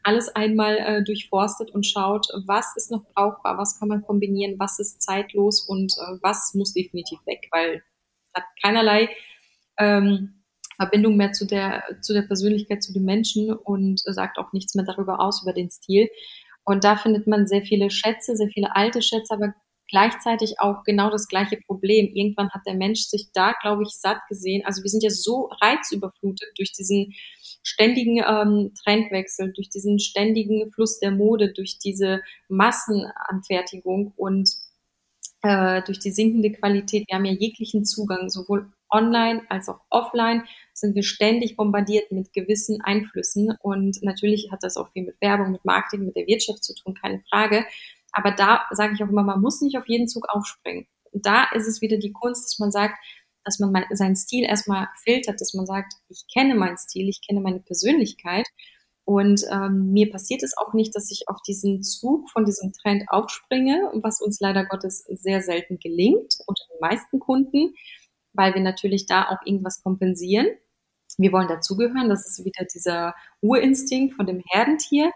alles einmal äh, durchforstet und schaut, was ist noch brauchbar, was kann man kombinieren, was ist zeitlos und äh, was muss definitiv weg, weil hat keinerlei ähm, Verbindung mehr zu der, zu der Persönlichkeit, zu den Menschen und sagt auch nichts mehr darüber aus, über den Stil. Und da findet man sehr viele Schätze, sehr viele alte Schätze, aber gleichzeitig auch genau das gleiche Problem. Irgendwann hat der Mensch sich da, glaube ich, satt gesehen. Also wir sind ja so reizüberflutet durch diesen ständigen ähm, Trendwechsel, durch diesen ständigen Fluss der Mode, durch diese Massenanfertigung und äh, durch die sinkende Qualität. Wir haben ja jeglichen Zugang, sowohl online als auch offline sind wir ständig bombardiert mit gewissen Einflüssen und natürlich hat das auch viel mit Werbung, mit Marketing, mit der Wirtschaft zu tun, keine Frage. Aber da sage ich auch immer, man muss nicht auf jeden Zug aufspringen. Und da ist es wieder die Kunst, dass man sagt, dass man seinen Stil erstmal filtert, dass man sagt, ich kenne meinen Stil, ich kenne meine Persönlichkeit und ähm, mir passiert es auch nicht, dass ich auf diesen Zug von diesem Trend aufspringe, was uns leider Gottes sehr selten gelingt unter den meisten Kunden, weil wir natürlich da auch irgendwas kompensieren. Wir wollen dazugehören, das ist wieder dieser Urinstinkt von dem Herdentier.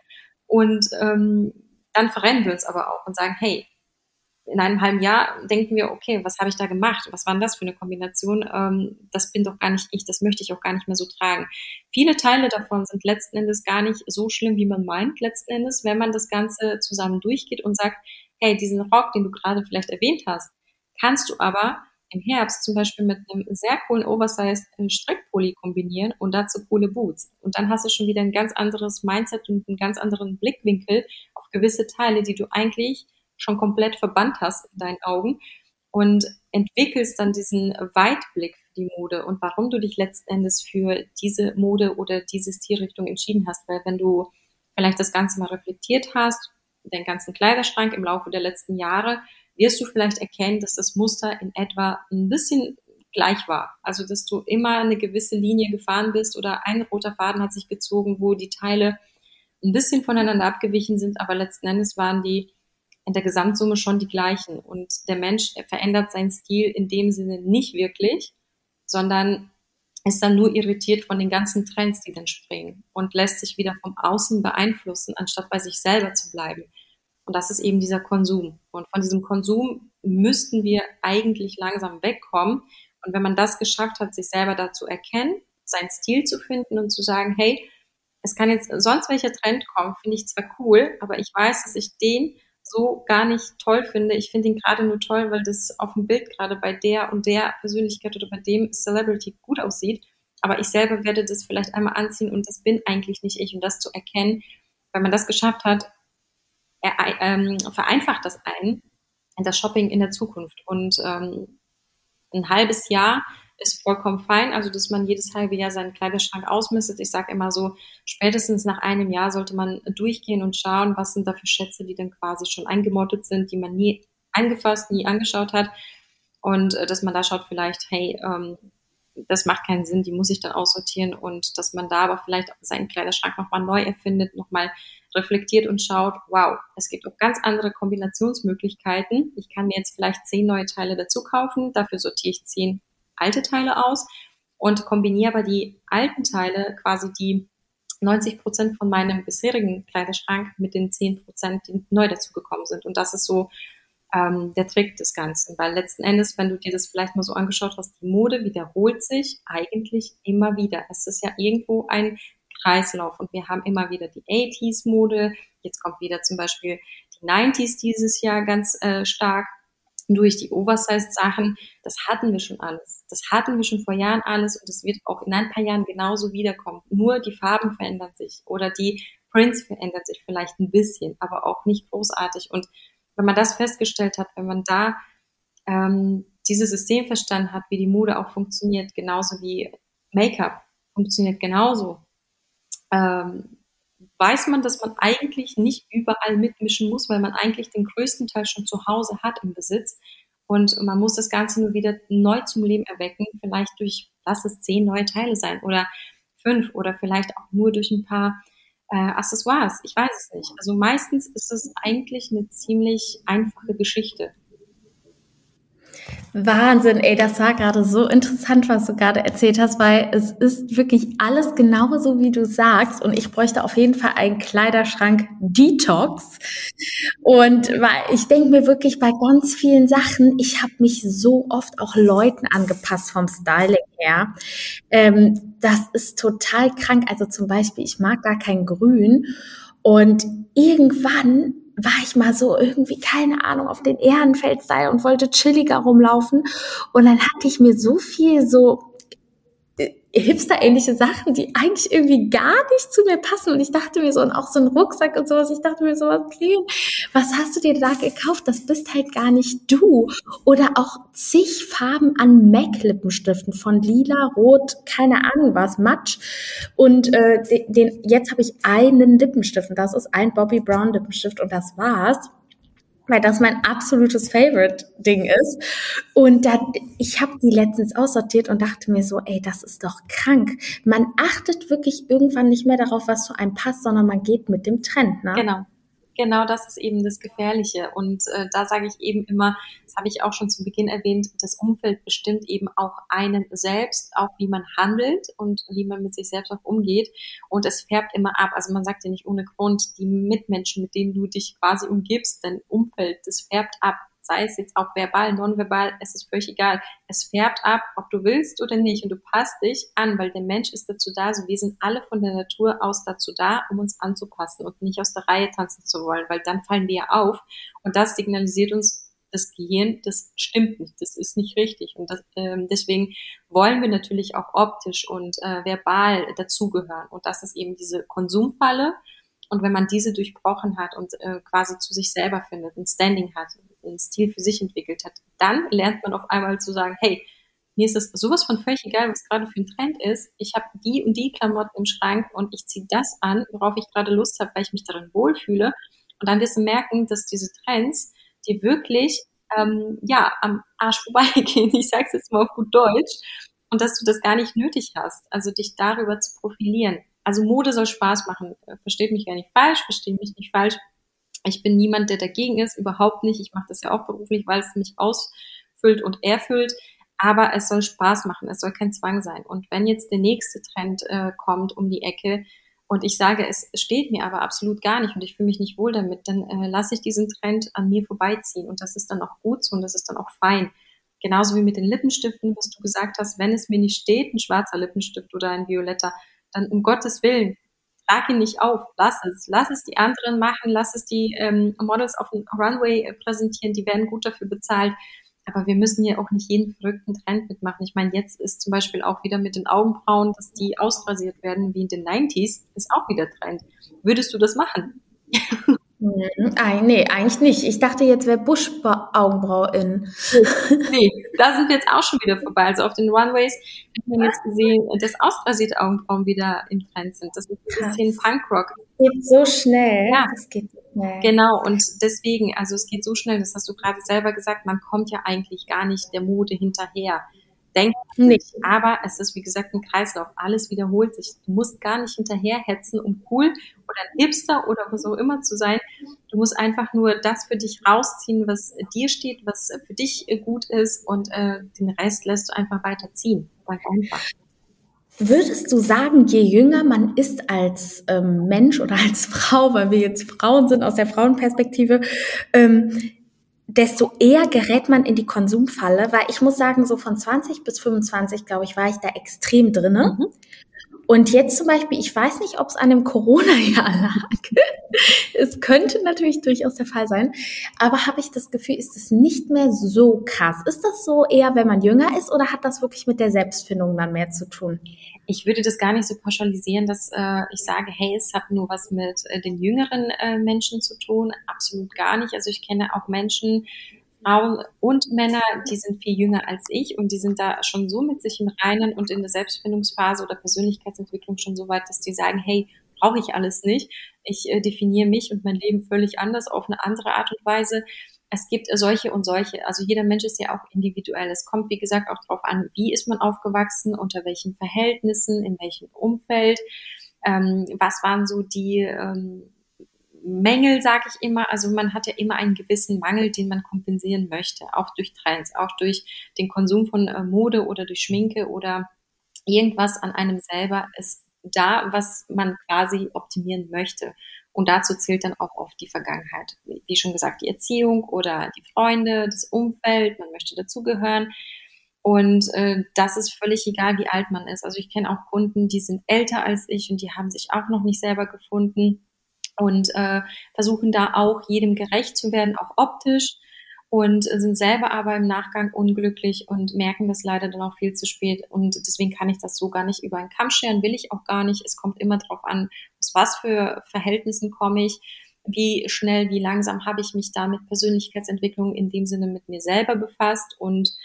Und ähm, dann verrennen wir uns aber auch und sagen, hey, in einem halben Jahr denken wir, okay, was habe ich da gemacht? Was war denn das für eine Kombination? Ähm, das bin doch gar nicht ich, das möchte ich auch gar nicht mehr so tragen. Viele Teile davon sind letzten Endes gar nicht so schlimm, wie man meint, letzten Endes, wenn man das Ganze zusammen durchgeht und sagt, hey, diesen Rock, den du gerade vielleicht erwähnt hast, kannst du aber im Herbst zum Beispiel mit einem sehr coolen Oversized äh, Strickpulli kombinieren und dazu coole Boots. Und dann hast du schon wieder ein ganz anderes Mindset und einen ganz anderen Blickwinkel auf gewisse Teile, die du eigentlich schon komplett verbannt hast in deinen Augen und entwickelst dann diesen Weitblick für die Mode und warum du dich letzten Endes für diese Mode oder diese Stilrichtung entschieden hast. Weil wenn du vielleicht das Ganze mal reflektiert hast, den ganzen Kleiderschrank im Laufe der letzten Jahre, wirst du vielleicht erkennen, dass das Muster in etwa ein bisschen gleich war. Also, dass du immer eine gewisse Linie gefahren bist oder ein roter Faden hat sich gezogen, wo die Teile ein bisschen voneinander abgewichen sind, aber letzten Endes waren die in der Gesamtsumme schon die gleichen. Und der Mensch verändert seinen Stil in dem Sinne nicht wirklich, sondern ist dann nur irritiert von den ganzen Trends, die dann springen und lässt sich wieder vom Außen beeinflussen, anstatt bei sich selber zu bleiben. Und das ist eben dieser Konsum. Und von diesem Konsum müssten wir eigentlich langsam wegkommen. Und wenn man das geschafft hat, sich selber dazu erkennen, seinen Stil zu finden und zu sagen, hey, es kann jetzt sonst welcher Trend kommen, finde ich zwar cool, aber ich weiß, dass ich den so gar nicht toll finde. Ich finde ihn gerade nur toll, weil das auf dem Bild gerade bei der und der Persönlichkeit oder bei dem Celebrity gut aussieht. Aber ich selber werde das vielleicht einmal anziehen und das bin eigentlich nicht ich. Und das zu erkennen, wenn man das geschafft hat, er, ähm, vereinfacht das einen in das Shopping in der Zukunft. Und ähm, ein halbes Jahr ist vollkommen fein. Also, dass man jedes halbe Jahr seinen Kleiderschrank ausmistet. Ich sage immer so, spätestens nach einem Jahr sollte man durchgehen und schauen, was sind da für Schätze, die dann quasi schon eingemottet sind, die man nie angefasst, nie angeschaut hat. Und äh, dass man da schaut, vielleicht, hey, ähm, das macht keinen Sinn, die muss ich dann aussortieren und dass man da aber vielleicht seinen Kleiderschrank nochmal neu erfindet, nochmal reflektiert und schaut, wow, es gibt auch ganz andere Kombinationsmöglichkeiten. Ich kann mir jetzt vielleicht zehn neue Teile dazu kaufen, dafür sortiere ich zehn alte Teile aus und kombiniere aber die alten Teile, quasi die 90 Prozent von meinem bisherigen Kleiderschrank mit den 10 Prozent, die neu dazugekommen sind. Und das ist so ähm, der Trick des Ganzen. Weil letzten Endes, wenn du dir das vielleicht mal so angeschaut hast, die Mode wiederholt sich eigentlich immer wieder. Es ist ja irgendwo ein Kreislauf und wir haben immer wieder die 80s-Mode. Jetzt kommt wieder zum Beispiel die 90s dieses Jahr ganz äh, stark durch die Oversized-Sachen, das hatten wir schon alles. Das hatten wir schon vor Jahren alles und es wird auch in ein paar Jahren genauso wiederkommen. Nur die Farben verändern sich oder die Prints verändern sich vielleicht ein bisschen, aber auch nicht großartig. Und wenn man das festgestellt hat, wenn man da ähm, dieses System verstanden hat, wie die Mode auch funktioniert, genauso wie Make-up funktioniert genauso, ähm, weiß man, dass man eigentlich nicht überall mitmischen muss, weil man eigentlich den größten Teil schon zu Hause hat im Besitz. Und man muss das Ganze nur wieder neu zum Leben erwecken, vielleicht durch, lass es zehn neue Teile sein oder fünf oder vielleicht auch nur durch ein paar äh, Accessoires. Ich weiß es nicht. Also meistens ist es eigentlich eine ziemlich einfache Geschichte. Wahnsinn, ey, das war gerade so interessant, was du gerade erzählt hast, weil es ist wirklich alles genauso, wie du sagst. Und ich bräuchte auf jeden Fall einen Kleiderschrank Detox. Und weil ich denke mir wirklich bei ganz vielen Sachen, ich habe mich so oft auch Leuten angepasst vom Styling her. Ähm, das ist total krank. Also zum Beispiel, ich mag gar kein Grün. Und irgendwann war ich mal so irgendwie, keine Ahnung, auf den Ehrenfeldstyle und wollte chilliger rumlaufen. Und dann hatte ich mir so viel so Hipster-ähnliche Sachen, die eigentlich irgendwie gar nicht zu mir passen. Und ich dachte mir so, und auch so ein Rucksack und sowas, ich dachte mir so, okay, was hast du dir da gekauft? Das bist halt gar nicht du. Oder auch zig Farben an MAC-Lippenstiften, von lila, rot, keine Ahnung was, Matsch. Und äh, den, jetzt habe ich einen Lippenstift und das ist ein Bobby Brown Lippenstift und das war's. Weil das mein absolutes Favorite-Ding ist. Und da, ich habe die letztens aussortiert und dachte mir so, ey, das ist doch krank. Man achtet wirklich irgendwann nicht mehr darauf, was zu einem passt, sondern man geht mit dem Trend. Ne? Genau genau das ist eben das Gefährliche. Und äh, da sage ich eben immer, das habe ich auch schon zu Beginn erwähnt, das Umfeld bestimmt eben auch einen selbst, auch wie man handelt und wie man mit sich selbst auch umgeht. Und es färbt immer ab. Also man sagt ja nicht ohne Grund, die Mitmenschen, mit denen du dich quasi umgibst, dein Umfeld, das färbt ab sei es jetzt auch verbal, nonverbal, es ist völlig egal. Es färbt ab, ob du willst oder nicht und du passt dich an, weil der Mensch ist dazu da, also wir sind alle von der Natur aus dazu da, um uns anzupassen und nicht aus der Reihe tanzen zu wollen, weil dann fallen wir auf und das signalisiert uns das Gehirn, das stimmt nicht, das ist nicht richtig. Und das, ähm, deswegen wollen wir natürlich auch optisch und äh, verbal dazugehören. Und das ist eben diese Konsumfalle. Und wenn man diese durchbrochen hat und äh, quasi zu sich selber findet, ein Standing hat, einen Stil für sich entwickelt hat, dann lernt man auf einmal zu sagen, hey, mir ist das sowas von völlig egal, was gerade für ein Trend ist. Ich habe die und die Klamotten im Schrank und ich ziehe das an, worauf ich gerade Lust habe, weil ich mich darin wohlfühle. Und dann wirst du merken, dass diese Trends dir wirklich ähm, ja am Arsch vorbeigehen. Ich sage es jetzt mal auf gut Deutsch. Und dass du das gar nicht nötig hast, also dich darüber zu profilieren. Also Mode soll Spaß machen. Versteht mich gar nicht falsch, versteht mich nicht falsch. Ich bin niemand, der dagegen ist, überhaupt nicht. Ich mache das ja auch beruflich, weil es mich ausfüllt und erfüllt. Aber es soll Spaß machen, es soll kein Zwang sein. Und wenn jetzt der nächste Trend äh, kommt um die Ecke und ich sage, es steht mir aber absolut gar nicht und ich fühle mich nicht wohl damit, dann äh, lasse ich diesen Trend an mir vorbeiziehen. Und das ist dann auch gut so und das ist dann auch fein. Genauso wie mit den Lippenstiften, was du gesagt hast, wenn es mir nicht steht, ein schwarzer Lippenstift oder ein violetter, dann um Gottes Willen, trag ihn nicht auf, lass es. Lass es die anderen machen, lass es die ähm, Models auf dem Runway äh, präsentieren, die werden gut dafür bezahlt. Aber wir müssen ja auch nicht jeden verrückten Trend mitmachen. Ich meine, jetzt ist zum Beispiel auch wieder mit den Augenbrauen, dass die ausrasiert werden wie in den 90s, ist auch wieder Trend. Würdest du das machen? Mhm. Nee, eigentlich nicht. Ich dachte, jetzt wäre Busch-Augenbrau in. nee, da sind wir jetzt auch schon wieder vorbei. Also auf den Runways hat man jetzt gesehen, dass ausrasierte Augenbrauen wieder in Trend sind. Das ist ein bisschen Punkrock. Das geht so schnell. Ja. Das geht so schnell. Genau, und deswegen, also es geht so schnell, das hast du gerade selber gesagt, man kommt ja eigentlich gar nicht der Mode hinterher denkt nicht. Aber es ist, wie gesagt, ein Kreislauf. Alles wiederholt sich. Du musst gar nicht hinterherhetzen, um cool oder ein Hipster oder was auch immer zu sein. Du musst einfach nur das für dich rausziehen, was dir steht, was für dich gut ist und äh, den Rest lässt du einfach weiterziehen. Ganz einfach. Würdest du sagen, je jünger man ist als ähm, Mensch oder als Frau, weil wir jetzt Frauen sind aus der Frauenperspektive, ähm, desto eher gerät man in die Konsumfalle, weil ich muss sagen, so von 20 bis 25, glaube ich, war ich da extrem drinne. Mhm. Und jetzt zum Beispiel, ich weiß nicht, ob es an dem Corona-Jahr lag. es könnte natürlich durchaus der Fall sein. Aber habe ich das Gefühl, ist es nicht mehr so krass? Ist das so eher, wenn man jünger ist oder hat das wirklich mit der Selbstfindung dann mehr zu tun? Ich würde das gar nicht so pauschalisieren, dass äh, ich sage, hey, es hat nur was mit äh, den jüngeren äh, Menschen zu tun. Absolut gar nicht. Also ich kenne auch Menschen, Frauen und Männer, die sind viel jünger als ich und die sind da schon so mit sich im Reinen und in der Selbstfindungsphase oder Persönlichkeitsentwicklung schon so weit, dass die sagen, hey, brauche ich alles nicht. Ich äh, definiere mich und mein Leben völlig anders auf eine andere Art und Weise. Es gibt solche und solche. Also jeder Mensch ist ja auch individuell. Es kommt, wie gesagt, auch darauf an, wie ist man aufgewachsen, unter welchen Verhältnissen, in welchem Umfeld. Ähm, was waren so die ähm, Mängel, sage ich immer. Also man hat ja immer einen gewissen Mangel, den man kompensieren möchte, auch durch Trends, auch durch den Konsum von äh, Mode oder durch Schminke oder irgendwas an einem selber ist da, was man quasi optimieren möchte. Und dazu zählt dann auch oft die Vergangenheit. Wie schon gesagt, die Erziehung oder die Freunde, das Umfeld, man möchte dazugehören. Und äh, das ist völlig egal, wie alt man ist. Also ich kenne auch Kunden, die sind älter als ich und die haben sich auch noch nicht selber gefunden und äh, versuchen da auch jedem gerecht zu werden, auch optisch und sind selber aber im Nachgang unglücklich und merken das leider dann auch viel zu spät. Und deswegen kann ich das so gar nicht über einen Kamm scheren, will ich auch gar nicht. Es kommt immer darauf an, aus was für Verhältnissen komme ich, wie schnell, wie langsam habe ich mich da mit Persönlichkeitsentwicklung in dem Sinne mit mir selber befasst und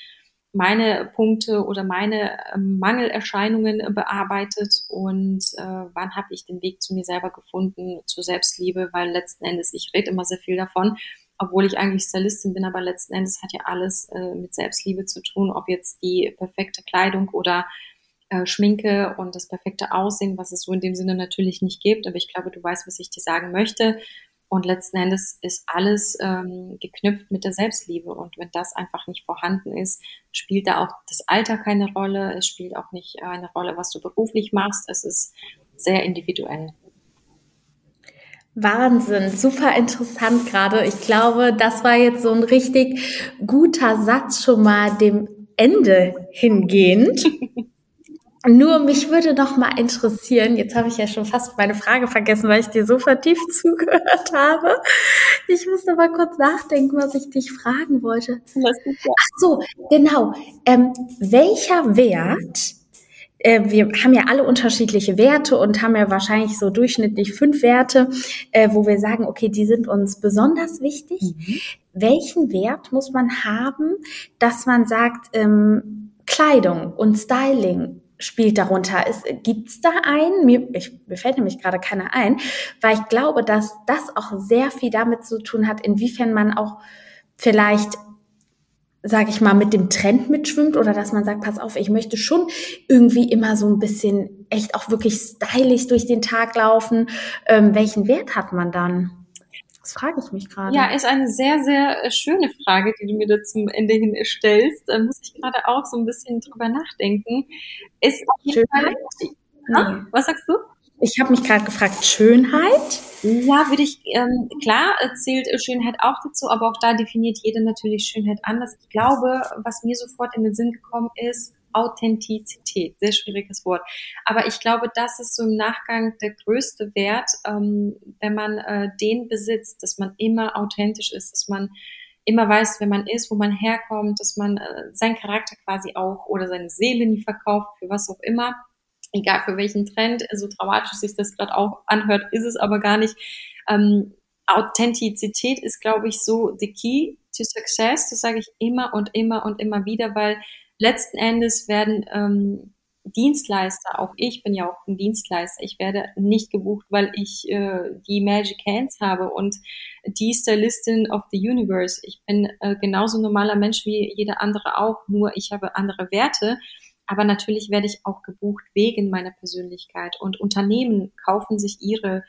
meine Punkte oder meine ähm, Mangelerscheinungen bearbeitet und äh, wann habe ich den Weg zu mir selber gefunden, zur Selbstliebe, weil letzten Endes, ich rede immer sehr viel davon, obwohl ich eigentlich Stylistin bin, aber letzten Endes hat ja alles äh, mit Selbstliebe zu tun, ob jetzt die perfekte Kleidung oder äh, Schminke und das perfekte Aussehen, was es so in dem Sinne natürlich nicht gibt. Aber ich glaube, du weißt, was ich dir sagen möchte. Und letzten Endes ist alles ähm, geknüpft mit der Selbstliebe. Und wenn das einfach nicht vorhanden ist, spielt da auch das Alter keine Rolle. Es spielt auch nicht eine Rolle, was du beruflich machst. Es ist sehr individuell. Wahnsinn, super interessant gerade. Ich glaube, das war jetzt so ein richtig guter Satz schon mal dem Ende hingehend. Nur mich würde noch mal interessieren, jetzt habe ich ja schon fast meine Frage vergessen, weil ich dir so vertieft zugehört habe. Ich muss mal kurz nachdenken, was ich dich fragen wollte. Ach so, genau. Ähm, welcher Wert, äh, wir haben ja alle unterschiedliche Werte und haben ja wahrscheinlich so durchschnittlich fünf Werte, äh, wo wir sagen, okay, die sind uns besonders wichtig. Mhm. Welchen Wert muss man haben, dass man sagt, ähm, Kleidung und Styling spielt darunter? Gibt es da einen? Mir, ich, mir fällt nämlich gerade keiner ein, weil ich glaube, dass das auch sehr viel damit zu tun hat, inwiefern man auch vielleicht sage ich mal, mit dem Trend mitschwimmt oder dass man sagt, pass auf, ich möchte schon irgendwie immer so ein bisschen echt auch wirklich stylisch durch den Tag laufen. Ähm, welchen Wert hat man dann? Das frage ich mich gerade. Ja, ist eine sehr, sehr äh, schöne Frage, die du mir da zum Ende hin stellst. Da muss ich gerade auch so ein bisschen drüber nachdenken. Ist auf jeden Fall, nee. Was sagst du? Ich habe mich gerade gefragt, Schönheit? Ja, würde ich, ähm, klar zählt Schönheit auch dazu, aber auch da definiert jeder natürlich Schönheit anders. Ich glaube, was mir sofort in den Sinn gekommen ist, Authentizität, sehr schwieriges Wort. Aber ich glaube, das ist so im Nachgang der größte Wert, ähm, wenn man äh, den besitzt, dass man immer authentisch ist, dass man immer weiß, wer man ist, wo man herkommt, dass man äh, seinen Charakter quasi auch oder seine Seele nie verkauft, für was auch immer, egal für welchen Trend, so dramatisch sich das gerade auch anhört, ist es aber gar nicht. Ähm, Authentizität ist, glaube ich, so the key to success. Das sage ich immer und immer und immer wieder, weil letzten Endes werden ähm, Dienstleister, auch ich bin ja auch ein Dienstleister, ich werde nicht gebucht, weil ich äh, die Magic Hands habe und die Stylistin of the Universe. Ich bin äh, genauso normaler Mensch wie jeder andere auch, nur ich habe andere Werte. Aber natürlich werde ich auch gebucht wegen meiner Persönlichkeit. Und Unternehmen kaufen sich ihre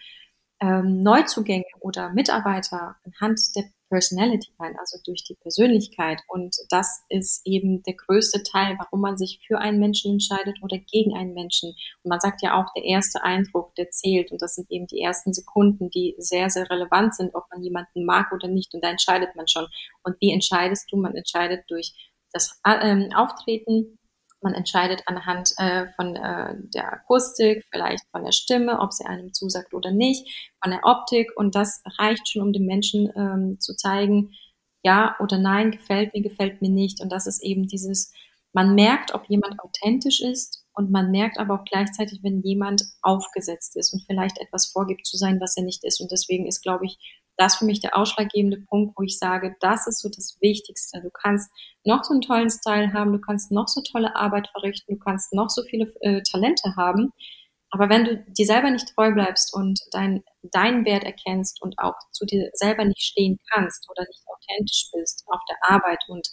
ähm, Neuzugänge oder Mitarbeiter anhand der Personality ein, also durch die Persönlichkeit. Und das ist eben der größte Teil, warum man sich für einen Menschen entscheidet oder gegen einen Menschen. Und man sagt ja auch, der erste Eindruck, der zählt. Und das sind eben die ersten Sekunden, die sehr, sehr relevant sind, ob man jemanden mag oder nicht. Und da entscheidet man schon. Und wie entscheidest du? Man entscheidet durch das äh, Auftreten, man entscheidet anhand äh, von äh, der Akustik, vielleicht von der Stimme, ob sie einem zusagt oder nicht, von der Optik. Und das reicht schon, um dem Menschen ähm, zu zeigen, ja oder nein, gefällt mir, gefällt mir nicht. Und das ist eben dieses, man merkt, ob jemand authentisch ist und man merkt aber auch gleichzeitig, wenn jemand aufgesetzt ist und vielleicht etwas vorgibt zu sein, was er nicht ist. Und deswegen ist, glaube ich, das für mich der ausschlaggebende Punkt, wo ich sage, das ist so das Wichtigste. Du kannst noch so einen tollen Style haben, du kannst noch so tolle Arbeit verrichten, du kannst noch so viele äh, Talente haben. Aber wenn du dir selber nicht treu bleibst und dein, deinen Wert erkennst und auch zu dir selber nicht stehen kannst oder nicht authentisch bist auf der Arbeit und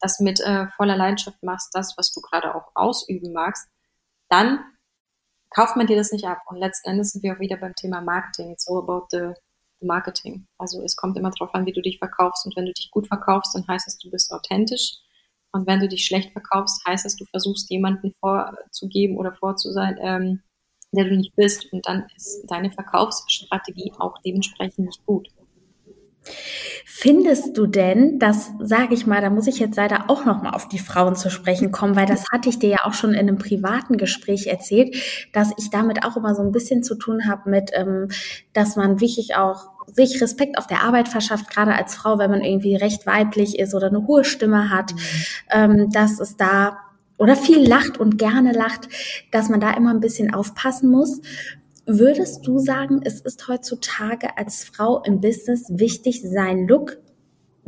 das mit äh, voller Leidenschaft machst, das, was du gerade auch ausüben magst, dann kauft man dir das nicht ab. Und letzten Endes sind wir auch wieder beim Thema Marketing. It's all about the Marketing. Also es kommt immer darauf an, wie du dich verkaufst. Und wenn du dich gut verkaufst, dann heißt es, du bist authentisch. Und wenn du dich schlecht verkaufst, heißt es, du versuchst jemanden vorzugeben oder vorzusein, ähm, der du nicht bist. Und dann ist deine Verkaufsstrategie auch dementsprechend nicht gut. Findest du denn, das sage ich mal, da muss ich jetzt leider auch noch mal auf die Frauen zu sprechen kommen, weil das hatte ich dir ja auch schon in einem privaten Gespräch erzählt, dass ich damit auch immer so ein bisschen zu tun habe mit, ähm, dass man wirklich auch sich Respekt auf der Arbeit verschafft, gerade als Frau, wenn man irgendwie recht weiblich ist oder eine hohe Stimme hat, mhm. ähm, dass es da oder viel lacht und gerne lacht, dass man da immer ein bisschen aufpassen muss. Würdest du sagen, es ist heutzutage als Frau im Business wichtig, seinen Look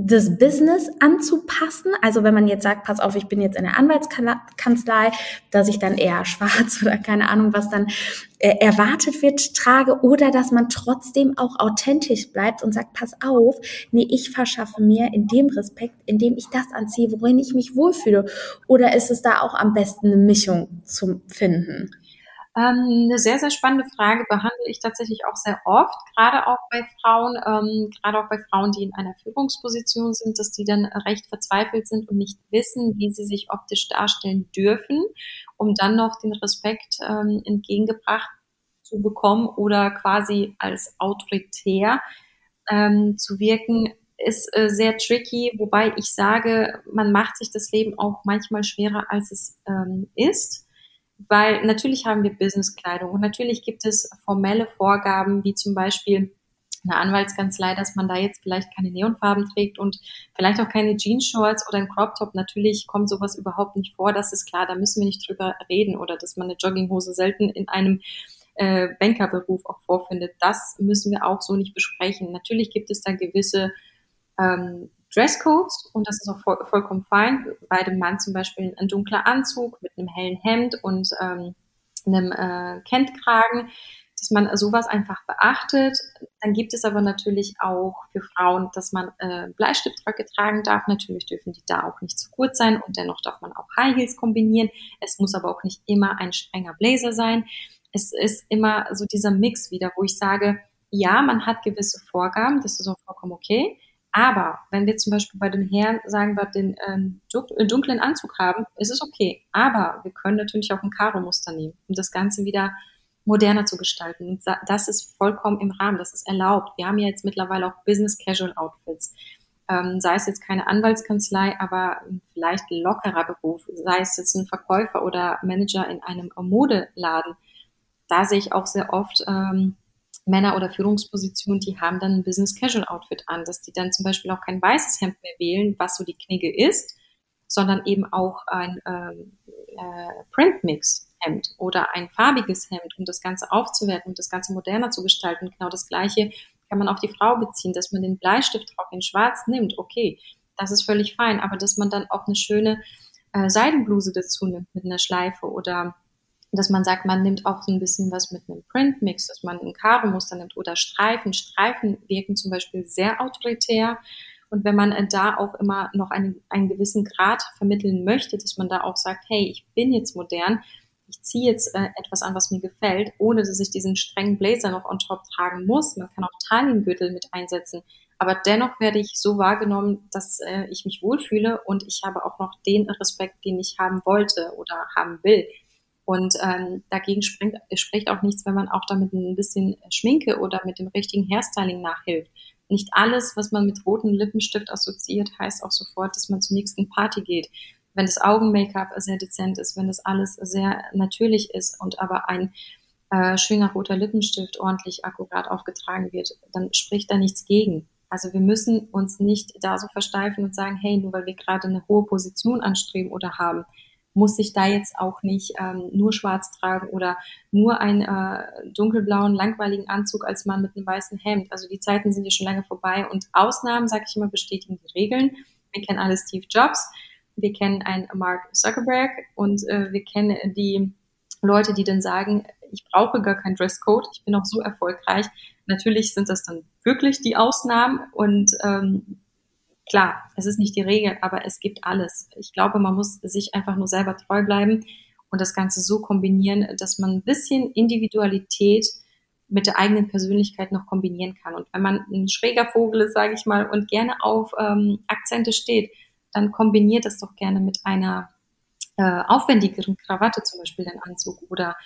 das Business anzupassen. Also wenn man jetzt sagt, pass auf, ich bin jetzt in der Anwaltskanzlei, dass ich dann eher schwarz oder keine Ahnung, was dann äh, erwartet wird, trage oder dass man trotzdem auch authentisch bleibt und sagt, pass auf, nee, ich verschaffe mir in dem Respekt, indem ich das anziehe, worin ich mich wohlfühle. Oder ist es da auch am besten eine Mischung zu finden? Ähm, eine sehr, sehr spannende Frage behandle ich tatsächlich auch sehr oft, gerade auch bei Frauen, ähm, gerade auch bei Frauen, die in einer Führungsposition sind, dass die dann recht verzweifelt sind und nicht wissen, wie sie sich optisch darstellen dürfen, um dann noch den Respekt ähm, entgegengebracht zu bekommen oder quasi als autoritär ähm, zu wirken, ist äh, sehr tricky, wobei ich sage, man macht sich das Leben auch manchmal schwerer, als es ähm, ist weil natürlich haben wir Businesskleidung und natürlich gibt es formelle Vorgaben, wie zum Beispiel eine Anwaltskanzlei, dass man da jetzt vielleicht keine Neonfarben trägt und vielleicht auch keine Jeans-Shorts oder ein Crop-Top. Natürlich kommt sowas überhaupt nicht vor, das ist klar, da müssen wir nicht drüber reden oder dass man eine Jogginghose selten in einem äh, Bankerberuf auch vorfindet. Das müssen wir auch so nicht besprechen. Natürlich gibt es da gewisse ähm, Dresscodes und das ist auch voll, vollkommen fein. Bei dem Mann zum Beispiel ein dunkler Anzug mit einem hellen Hemd und ähm, einem äh, Kentkragen, dass man sowas einfach beachtet. Dann gibt es aber natürlich auch für Frauen, dass man äh, Bleistiftröcke tragen darf. Natürlich dürfen die da auch nicht zu kurz sein und dennoch darf man auch High Heels kombinieren. Es muss aber auch nicht immer ein strenger Blazer sein. Es ist immer so dieser Mix wieder, wo ich sage, ja, man hat gewisse Vorgaben, das ist auch vollkommen okay. Aber wenn wir zum Beispiel bei den Herren sagen wir den ähm, äh, dunklen Anzug haben, ist es okay. Aber wir können natürlich auch ein Karo-Muster nehmen, um das Ganze wieder moderner zu gestalten. Und das ist vollkommen im Rahmen, das ist erlaubt. Wir haben ja jetzt mittlerweile auch Business Casual Outfits. Ähm, sei es jetzt keine Anwaltskanzlei, aber vielleicht lockerer Beruf, sei es jetzt ein Verkäufer oder Manager in einem Modeladen. Da sehe ich auch sehr oft ähm, Männer oder Führungspositionen, die haben dann ein Business Casual Outfit an, dass die dann zum Beispiel auch kein weißes Hemd mehr wählen, was so die Knigge ist, sondern eben auch ein ähm, äh, Printmix Hemd oder ein farbiges Hemd, um das Ganze aufzuwerten und das Ganze moderner zu gestalten. Genau das Gleiche kann man auf die Frau beziehen, dass man den Bleistift auch in Schwarz nimmt. Okay, das ist völlig fein, aber dass man dann auch eine schöne äh, Seidenbluse dazu nimmt mit einer Schleife oder dass man sagt, man nimmt auch so ein bisschen was mit einem Printmix, dass man ein Karo-Muster nimmt oder Streifen. Streifen wirken zum Beispiel sehr autoritär. Und wenn man da auch immer noch einen, einen gewissen Grad vermitteln möchte, dass man da auch sagt, hey, ich bin jetzt modern, ich ziehe jetzt äh, etwas an, was mir gefällt, ohne dass ich diesen strengen Blazer noch on top tragen muss. Man kann auch Taillengürtel mit einsetzen. Aber dennoch werde ich so wahrgenommen, dass äh, ich mich wohlfühle und ich habe auch noch den Respekt, den ich haben wollte oder haben will. Und ähm, dagegen springt, spricht auch nichts, wenn man auch damit ein bisschen Schminke oder mit dem richtigen Hairstyling nachhilft. Nicht alles, was man mit rotem Lippenstift assoziiert, heißt auch sofort, dass man zur nächsten Party geht. Wenn das Augen-Make-up sehr dezent ist, wenn das alles sehr natürlich ist und aber ein äh, schöner roter Lippenstift ordentlich akkurat aufgetragen wird, dann spricht da nichts gegen. Also wir müssen uns nicht da so versteifen und sagen, hey, nur weil wir gerade eine hohe Position anstreben oder haben, muss ich da jetzt auch nicht ähm, nur schwarz tragen oder nur einen äh, dunkelblauen, langweiligen Anzug als Mann mit einem weißen Hemd. Also die Zeiten sind ja schon lange vorbei und Ausnahmen, sage ich immer, bestätigen die Regeln. Wir kennen alle Steve Jobs, wir kennen einen Mark Zuckerberg und äh, wir kennen die Leute, die dann sagen, ich brauche gar keinen Dresscode, ich bin auch so erfolgreich. Natürlich sind das dann wirklich die Ausnahmen und ähm, Klar, es ist nicht die Regel, aber es gibt alles. Ich glaube, man muss sich einfach nur selber treu bleiben und das Ganze so kombinieren, dass man ein bisschen Individualität mit der eigenen Persönlichkeit noch kombinieren kann. Und wenn man ein schräger Vogel ist, sage ich mal, und gerne auf ähm, Akzente steht, dann kombiniert das doch gerne mit einer äh, aufwendigeren Krawatte, zum Beispiel den Anzug oder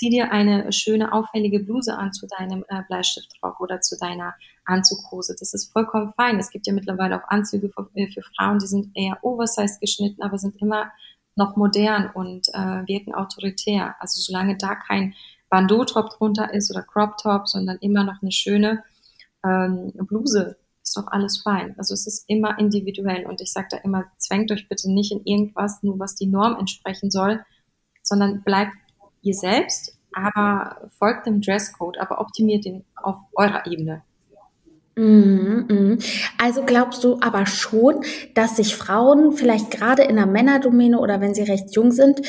zieh dir eine schöne, auffällige Bluse an zu deinem äh, Bleistiftrock oder zu deiner Anzughose. Das ist vollkommen fein. Es gibt ja mittlerweile auch Anzüge für, äh, für Frauen, die sind eher oversized geschnitten, aber sind immer noch modern und äh, wirken autoritär. Also solange da kein Bandeau-Top drunter ist oder Crop-Top, sondern immer noch eine schöne ähm, Bluse, ist doch alles fein. Also es ist immer individuell und ich sage da immer, zwängt euch bitte nicht in irgendwas, nur was die Norm entsprechen soll, sondern bleibt ihr selbst, aber folgt dem Dresscode, aber optimiert ihn auf eurer Ebene. Mhm, mhm. Also glaubst du aber schon, dass sich Frauen vielleicht gerade in der Männerdomäne oder wenn sie recht jung sind,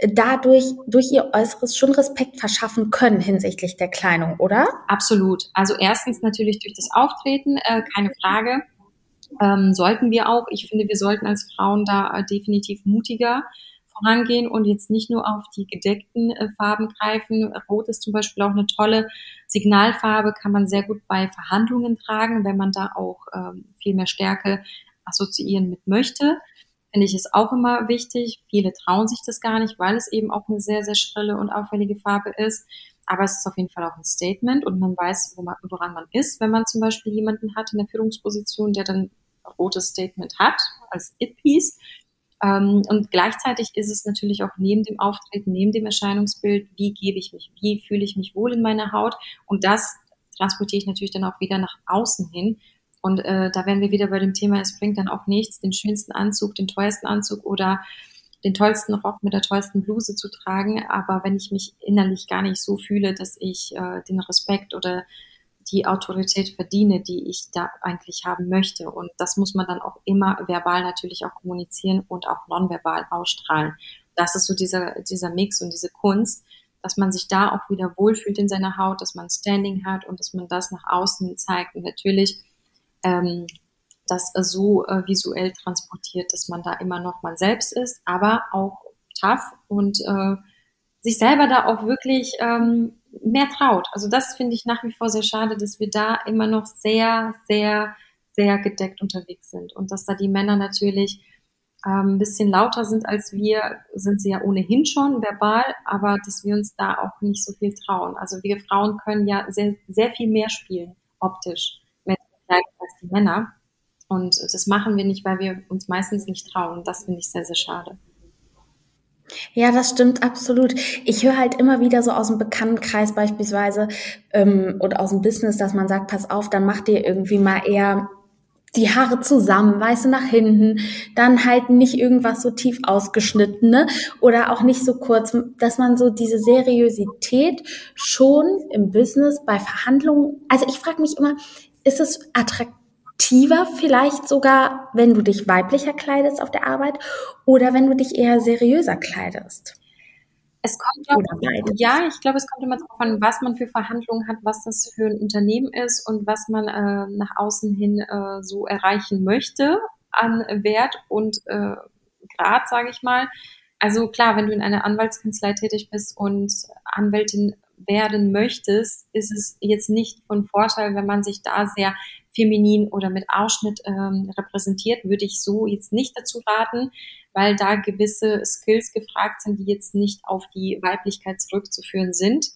dadurch durch ihr Äußeres schon Respekt verschaffen können hinsichtlich der Kleidung, oder? Absolut. Also erstens natürlich durch das Auftreten, äh, keine Frage. Ähm, sollten wir auch. Ich finde, wir sollten als Frauen da äh, definitiv mutiger vorangehen und jetzt nicht nur auf die gedeckten äh, Farben greifen. Rot ist zum Beispiel auch eine tolle Signalfarbe, kann man sehr gut bei Verhandlungen tragen, wenn man da auch ähm, viel mehr Stärke assoziieren mit möchte. Finde ich es auch immer wichtig. Viele trauen sich das gar nicht, weil es eben auch eine sehr, sehr schrille und auffällige Farbe ist. Aber es ist auf jeden Fall auch ein Statement und man weiß, wo man, woran man ist, wenn man zum Beispiel jemanden hat in der Führungsposition, der dann rotes Statement hat als It-Piece ähm, und gleichzeitig ist es natürlich auch neben dem Auftreten, neben dem Erscheinungsbild, wie gebe ich mich, wie fühle ich mich wohl in meiner Haut. Und das transportiere ich natürlich dann auch wieder nach außen hin. Und äh, da wären wir wieder bei dem Thema, es bringt dann auch nichts, den schönsten Anzug, den teuersten Anzug oder den tollsten Rock mit der tollsten Bluse zu tragen. Aber wenn ich mich innerlich gar nicht so fühle, dass ich äh, den Respekt oder die Autorität verdiene, die ich da eigentlich haben möchte. Und das muss man dann auch immer verbal natürlich auch kommunizieren und auch nonverbal ausstrahlen. Das ist so dieser, dieser Mix und diese Kunst, dass man sich da auch wieder wohlfühlt in seiner Haut, dass man Standing hat und dass man das nach außen zeigt und natürlich ähm, das so äh, visuell transportiert, dass man da immer noch mal selbst ist, aber auch tough und äh, sich selber da auch wirklich ähm, mehr traut. Also das finde ich nach wie vor sehr schade, dass wir da immer noch sehr, sehr, sehr gedeckt unterwegs sind und dass da die Männer natürlich ähm, ein bisschen lauter sind als wir, sind sie ja ohnehin schon verbal, aber dass wir uns da auch nicht so viel trauen. Also wir Frauen können ja sehr, sehr viel mehr spielen, optisch, als die Männer. Und das machen wir nicht, weil wir uns meistens nicht trauen. Das finde ich sehr, sehr schade. Ja, das stimmt absolut. Ich höre halt immer wieder so aus dem Bekanntenkreis beispielsweise ähm, oder aus dem Business, dass man sagt, pass auf, dann mach dir irgendwie mal eher die Haare zusammen, weißt du, nach hinten, dann halt nicht irgendwas so tief ausgeschnittene oder auch nicht so kurz, dass man so diese Seriosität schon im Business bei Verhandlungen, also ich frage mich immer, ist es attraktiv? Attraktiver vielleicht sogar, wenn du dich weiblicher kleidest auf der Arbeit oder wenn du dich eher seriöser kleidest? Es kommt auch, ja, ich glaube, es kommt immer darauf an, was man für Verhandlungen hat, was das für ein Unternehmen ist und was man äh, nach außen hin äh, so erreichen möchte an Wert und äh, Grad, sage ich mal. Also klar, wenn du in einer Anwaltskanzlei tätig bist und Anwältin werden möchtest, ist es jetzt nicht von Vorteil, wenn man sich da sehr feminin oder mit Ausschnitt ähm, repräsentiert, würde ich so jetzt nicht dazu raten, weil da gewisse Skills gefragt sind, die jetzt nicht auf die Weiblichkeit zurückzuführen sind.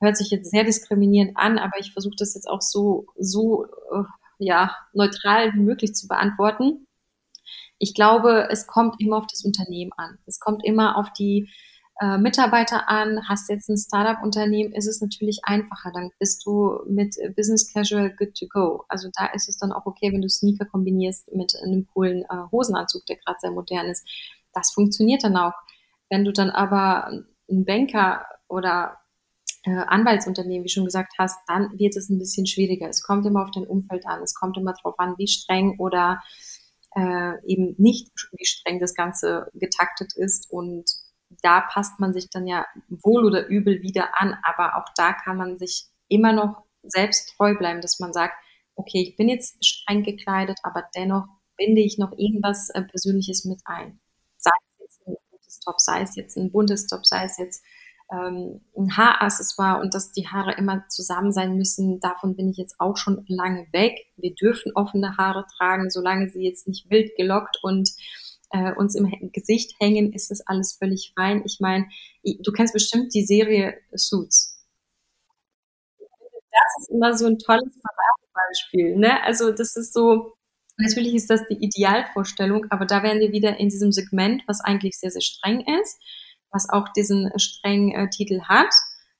Hört sich jetzt sehr diskriminierend an, aber ich versuche das jetzt auch so, so äh, ja, neutral wie möglich zu beantworten. Ich glaube, es kommt immer auf das Unternehmen an. Es kommt immer auf die äh, Mitarbeiter an, hast jetzt ein Startup-Unternehmen, ist es natürlich einfacher. Dann bist du mit Business Casual good to go. Also da ist es dann auch okay, wenn du Sneaker kombinierst mit einem coolen äh, Hosenanzug, der gerade sehr modern ist. Das funktioniert dann auch. Wenn du dann aber ein Banker oder äh, Anwaltsunternehmen, wie schon gesagt hast, dann wird es ein bisschen schwieriger. Es kommt immer auf dein Umfeld an. Es kommt immer darauf an, wie streng oder äh, eben nicht, wie streng das Ganze getaktet ist und da passt man sich dann ja wohl oder übel wieder an, aber auch da kann man sich immer noch selbst treu bleiben, dass man sagt, okay, ich bin jetzt streng gekleidet, aber dennoch binde ich noch irgendwas äh, Persönliches mit ein. Sei es jetzt ein buntes Top, sei es jetzt ein buntes Top, sei es jetzt ähm, ein Haaraccessoire und dass die Haare immer zusammen sein müssen, davon bin ich jetzt auch schon lange weg. Wir dürfen offene Haare tragen, solange sie jetzt nicht wild gelockt und äh, uns im Gesicht hängen, ist das alles völlig fein. Ich meine, du kennst bestimmt die Serie Suits. Das ist immer so ein tolles Beispiel. Ne? Also das ist so, natürlich ist das die Idealvorstellung, aber da wären wir wieder in diesem Segment, was eigentlich sehr, sehr streng ist, was auch diesen strengen äh, Titel hat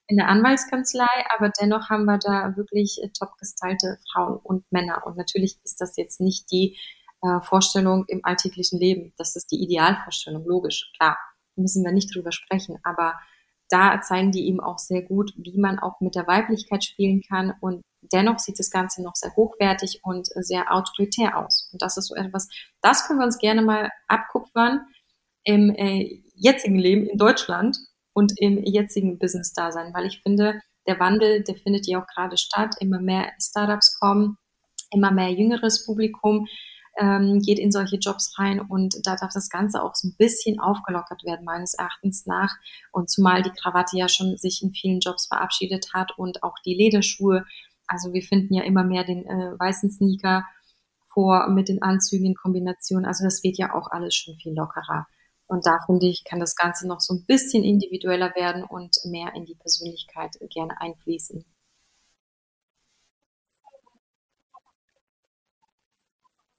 in der Anwaltskanzlei, aber dennoch haben wir da wirklich äh, top gestylte Frauen und Männer. Und natürlich ist das jetzt nicht die äh, Vorstellung im alltäglichen Leben. Das ist die Idealvorstellung, logisch, klar. Müssen wir nicht drüber sprechen, aber da zeigen die eben auch sehr gut, wie man auch mit der Weiblichkeit spielen kann und dennoch sieht das Ganze noch sehr hochwertig und sehr autoritär aus. Und das ist so etwas, das können wir uns gerne mal abkupfern im äh, jetzigen Leben in Deutschland und im jetzigen Business-Dasein, weil ich finde, der Wandel, der findet ja auch gerade statt. Immer mehr Startups kommen, immer mehr jüngeres Publikum ähm, geht in solche Jobs rein und da darf das Ganze auch so ein bisschen aufgelockert werden, meines Erachtens nach. Und zumal die Krawatte ja schon sich in vielen Jobs verabschiedet hat und auch die Lederschuhe. Also wir finden ja immer mehr den äh, weißen Sneaker vor mit den Anzügen in Kombination. Also das wird ja auch alles schon viel lockerer. Und da finde ich, kann das Ganze noch so ein bisschen individueller werden und mehr in die Persönlichkeit gerne einfließen.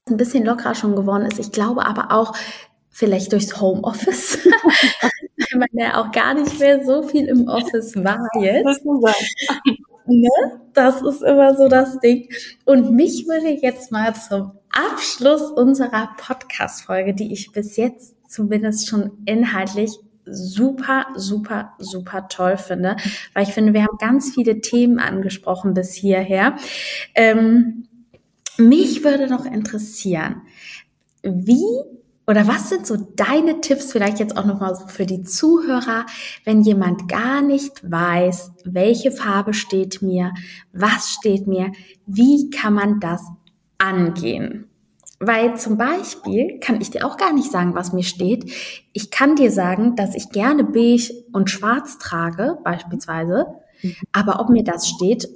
Ein bisschen lockerer schon geworden ist. Ich glaube aber auch, vielleicht durchs Homeoffice, weil man ja auch gar nicht mehr so viel im Office war jetzt. Ne? Das ist immer so das Ding. Und mich würde jetzt mal zum Abschluss unserer Podcast-Folge, die ich bis jetzt zumindest schon inhaltlich super, super, super toll finde, weil ich finde, wir haben ganz viele Themen angesprochen bis hierher. Ähm, mich würde noch interessieren, wie oder was sind so deine Tipps vielleicht jetzt auch nochmal so für die Zuhörer, wenn jemand gar nicht weiß, welche Farbe steht mir, was steht mir, wie kann man das angehen? Weil zum Beispiel kann ich dir auch gar nicht sagen, was mir steht. Ich kann dir sagen, dass ich gerne beige und schwarz trage, beispielsweise. Mhm. Aber ob mir das steht,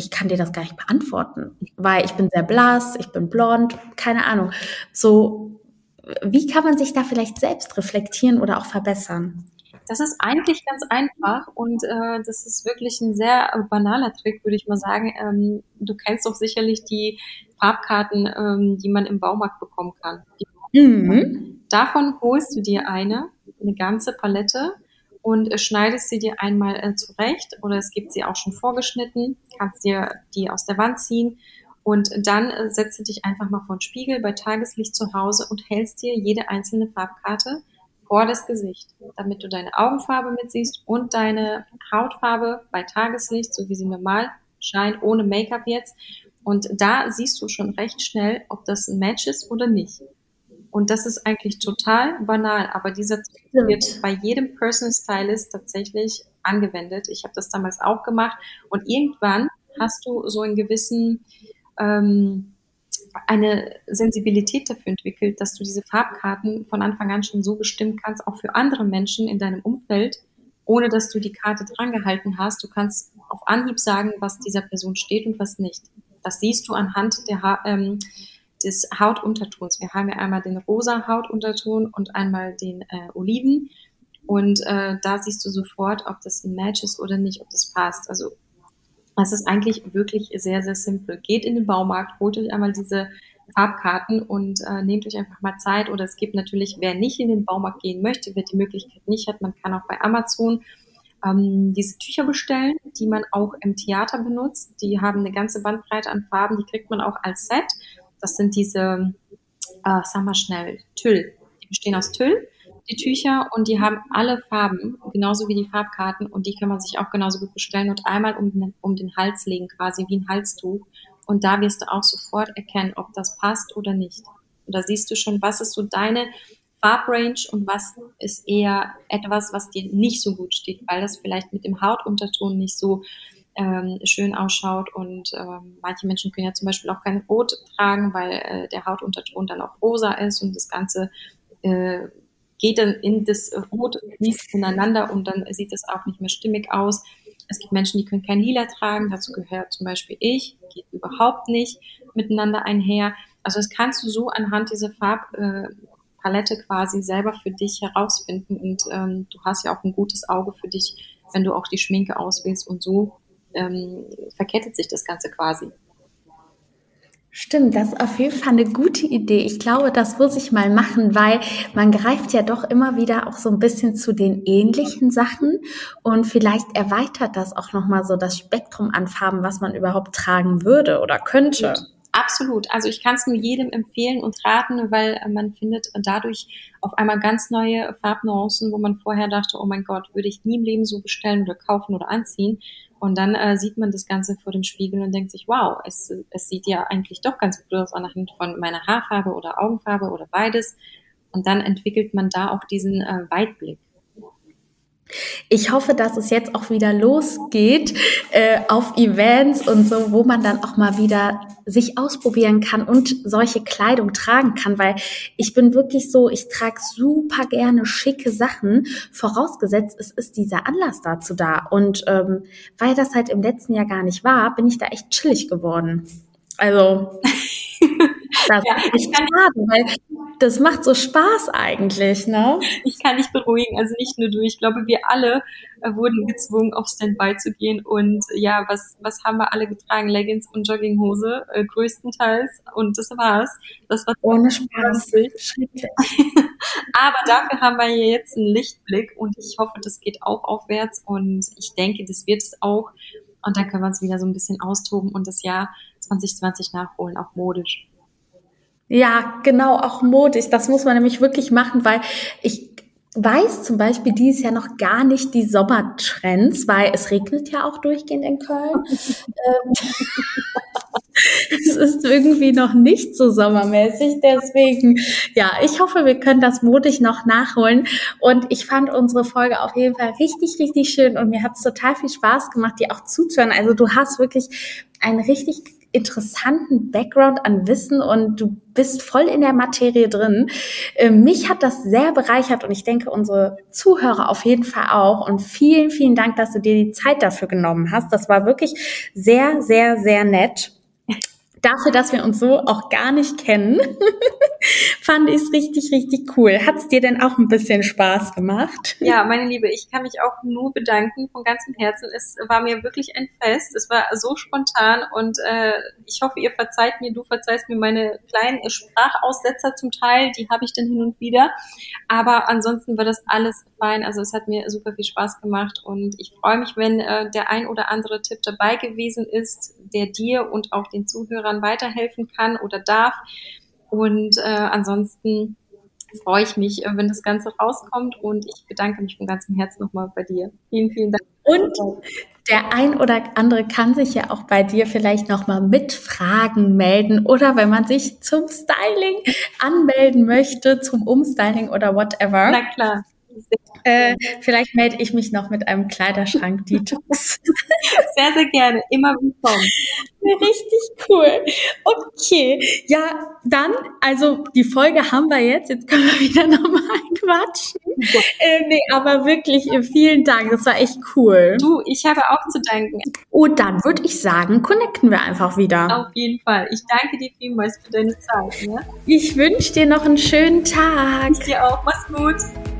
ich kann dir das gar nicht beantworten, weil ich bin sehr blass, ich bin blond, keine Ahnung. So, wie kann man sich da vielleicht selbst reflektieren oder auch verbessern? Das ist eigentlich ganz einfach und äh, das ist wirklich ein sehr banaler Trick, würde ich mal sagen. Ähm, du kennst doch sicherlich die Farbkarten, ähm, die man im Baumarkt bekommen kann. Mhm. Davon holst du dir eine, eine ganze Palette und äh, schneidest sie dir einmal äh, zurecht oder es gibt sie auch schon vorgeschnitten, kannst dir die aus der Wand ziehen und dann äh, setzt du dich einfach mal vor den Spiegel bei Tageslicht zu Hause und hältst dir jede einzelne Farbkarte vor das Gesicht, damit du deine Augenfarbe mitsiehst und deine Hautfarbe bei Tageslicht, so wie sie normal scheint, ohne Make-up jetzt. Und da siehst du schon recht schnell, ob das ein Match ist oder nicht. Und das ist eigentlich total banal, aber dieser Trick wird bei jedem Personal Stylist tatsächlich angewendet. Ich habe das damals auch gemacht und irgendwann hast du so einen gewissen ähm, eine Sensibilität dafür entwickelt, dass du diese Farbkarten von Anfang an schon so bestimmen kannst, auch für andere Menschen in deinem Umfeld, ohne dass du die Karte drangehalten hast. Du kannst auf Anhieb sagen, was dieser Person steht und was nicht. Das siehst du anhand der ähm, des Hautuntertons. Wir haben ja einmal den rosa Hautunterton und einmal den äh, Oliven. Und äh, da siehst du sofort, ob das ein Match ist oder nicht, ob das passt. Also es ist eigentlich wirklich sehr, sehr simpel. Geht in den Baumarkt, holt euch einmal diese Farbkarten und äh, nehmt euch einfach mal Zeit. Oder es gibt natürlich, wer nicht in den Baumarkt gehen möchte, wer die Möglichkeit nicht hat, man kann auch bei Amazon ähm, diese Tücher bestellen, die man auch im Theater benutzt. Die haben eine ganze Bandbreite an Farben, die kriegt man auch als Set. Das sind diese, äh, sag mal schnell, Tüll. Die bestehen aus Tüll die Tücher und die haben alle Farben, genauso wie die Farbkarten und die kann man sich auch genauso gut bestellen und einmal um den, um den Hals legen, quasi wie ein Halstuch. Und da wirst du auch sofort erkennen, ob das passt oder nicht. Und da siehst du schon, was ist so deine Farbrange und was ist eher etwas, was dir nicht so gut steht, weil das vielleicht mit dem Hautunterton nicht so ähm, schön ausschaut. Und ähm, manche Menschen können ja zum Beispiel auch kein Rot tragen, weil äh, der Hautunterton dann auch rosa ist und das Ganze äh, geht dann in das Rot, fließt ineinander und dann sieht es auch nicht mehr stimmig aus. Es gibt Menschen, die können kein Lila tragen, dazu gehört zum Beispiel ich, geht überhaupt nicht miteinander einher. Also das kannst du so anhand dieser Farbpalette äh, quasi selber für dich herausfinden und ähm, du hast ja auch ein gutes Auge für dich, wenn du auch die Schminke auswählst und so ähm, verkettet sich das Ganze quasi. Stimmt, das ist auf jeden Fall eine gute Idee. Ich glaube, das muss ich mal machen, weil man greift ja doch immer wieder auch so ein bisschen zu den ähnlichen Sachen und vielleicht erweitert das auch nochmal so das Spektrum an Farben, was man überhaupt tragen würde oder könnte. Absolut. Also ich kann es nur jedem empfehlen und raten, weil man findet dadurch auf einmal ganz neue Farbnuancen, wo man vorher dachte, oh mein Gott, würde ich nie im Leben so bestellen oder kaufen oder anziehen. Und dann äh, sieht man das Ganze vor dem Spiegel und denkt sich, wow, es, es sieht ja eigentlich doch ganz gut aus anhand von meiner Haarfarbe oder Augenfarbe oder beides. Und dann entwickelt man da auch diesen äh, Weitblick. Ich hoffe, dass es jetzt auch wieder losgeht äh, auf Events und so, wo man dann auch mal wieder sich ausprobieren kann und solche Kleidung tragen kann, weil ich bin wirklich so, ich trage super gerne schicke Sachen, vorausgesetzt es ist dieser Anlass dazu da. Und ähm, weil das halt im letzten Jahr gar nicht war, bin ich da echt chillig geworden. Also das ja, ist echt schade, weil das macht so Spaß eigentlich, ne? Ich kann dich beruhigen, also nicht nur du. Ich glaube, wir alle äh, wurden gezwungen, auf Standby zu gehen. Und ja, was, was haben wir alle getragen? Leggings und Jogginghose, äh, größtenteils. Und das war's. Das war ohne Spaß. Aber dafür haben wir jetzt einen Lichtblick und ich hoffe, das geht auch aufwärts und ich denke, das wird es auch. Und dann können wir uns wieder so ein bisschen austoben und das Jahr 2020 nachholen, auch modisch. Ja, genau, auch modisch. Das muss man nämlich wirklich machen, weil ich weiß zum Beispiel dieses Jahr noch gar nicht die Sommertrends, weil es regnet ja auch durchgehend in Köln. Ähm, es ist irgendwie noch nicht so sommermäßig. Deswegen, ja, ich hoffe, wir können das mutig noch nachholen. Und ich fand unsere Folge auf jeden Fall richtig, richtig schön und mir hat es total viel Spaß gemacht, dir auch zuzuhören. Also du hast wirklich ein richtig interessanten Background an Wissen und du bist voll in der Materie drin. Ähm, mich hat das sehr bereichert und ich denke unsere Zuhörer auf jeden Fall auch. Und vielen, vielen Dank, dass du dir die Zeit dafür genommen hast. Das war wirklich sehr, sehr, sehr nett dafür, dass wir uns so auch gar nicht kennen, fand ich es richtig, richtig cool. Hat es dir denn auch ein bisschen Spaß gemacht? Ja, meine Liebe, ich kann mich auch nur bedanken von ganzem Herzen. Es war mir wirklich ein Fest. Es war so spontan und äh, ich hoffe, ihr verzeiht mir, du verzeihst mir meine kleinen Sprachaussetzer zum Teil, die habe ich dann hin und wieder. Aber ansonsten war das alles fein. Also es hat mir super viel Spaß gemacht und ich freue mich, wenn äh, der ein oder andere Tipp dabei gewesen ist, der dir und auch den Zuhörern Zuhörern weiterhelfen kann oder darf. Und äh, ansonsten freue ich mich, äh, wenn das Ganze rauskommt und ich bedanke mich von ganzem Herzen nochmal bei dir. Vielen, vielen Dank. Und der ein oder andere kann sich ja auch bei dir vielleicht nochmal mit Fragen melden oder wenn man sich zum Styling anmelden möchte, zum Umstyling oder whatever. Na klar. Äh, vielleicht melde ich mich noch mit einem Kleiderschrank-Detox. sehr, sehr gerne. Immer willkommen. Richtig cool. Okay. Ja, dann, also die Folge haben wir jetzt. Jetzt können wir wieder nochmal quatschen. Äh, nee, aber wirklich äh, vielen Dank. Das war echt cool. Du, ich habe auch zu danken. Und dann würde ich sagen, connecten wir einfach wieder. Auf jeden Fall. Ich danke dir vielmals für deine Zeit. Ne? Ich wünsche dir noch einen schönen Tag. Ich dir auch. Mach's gut.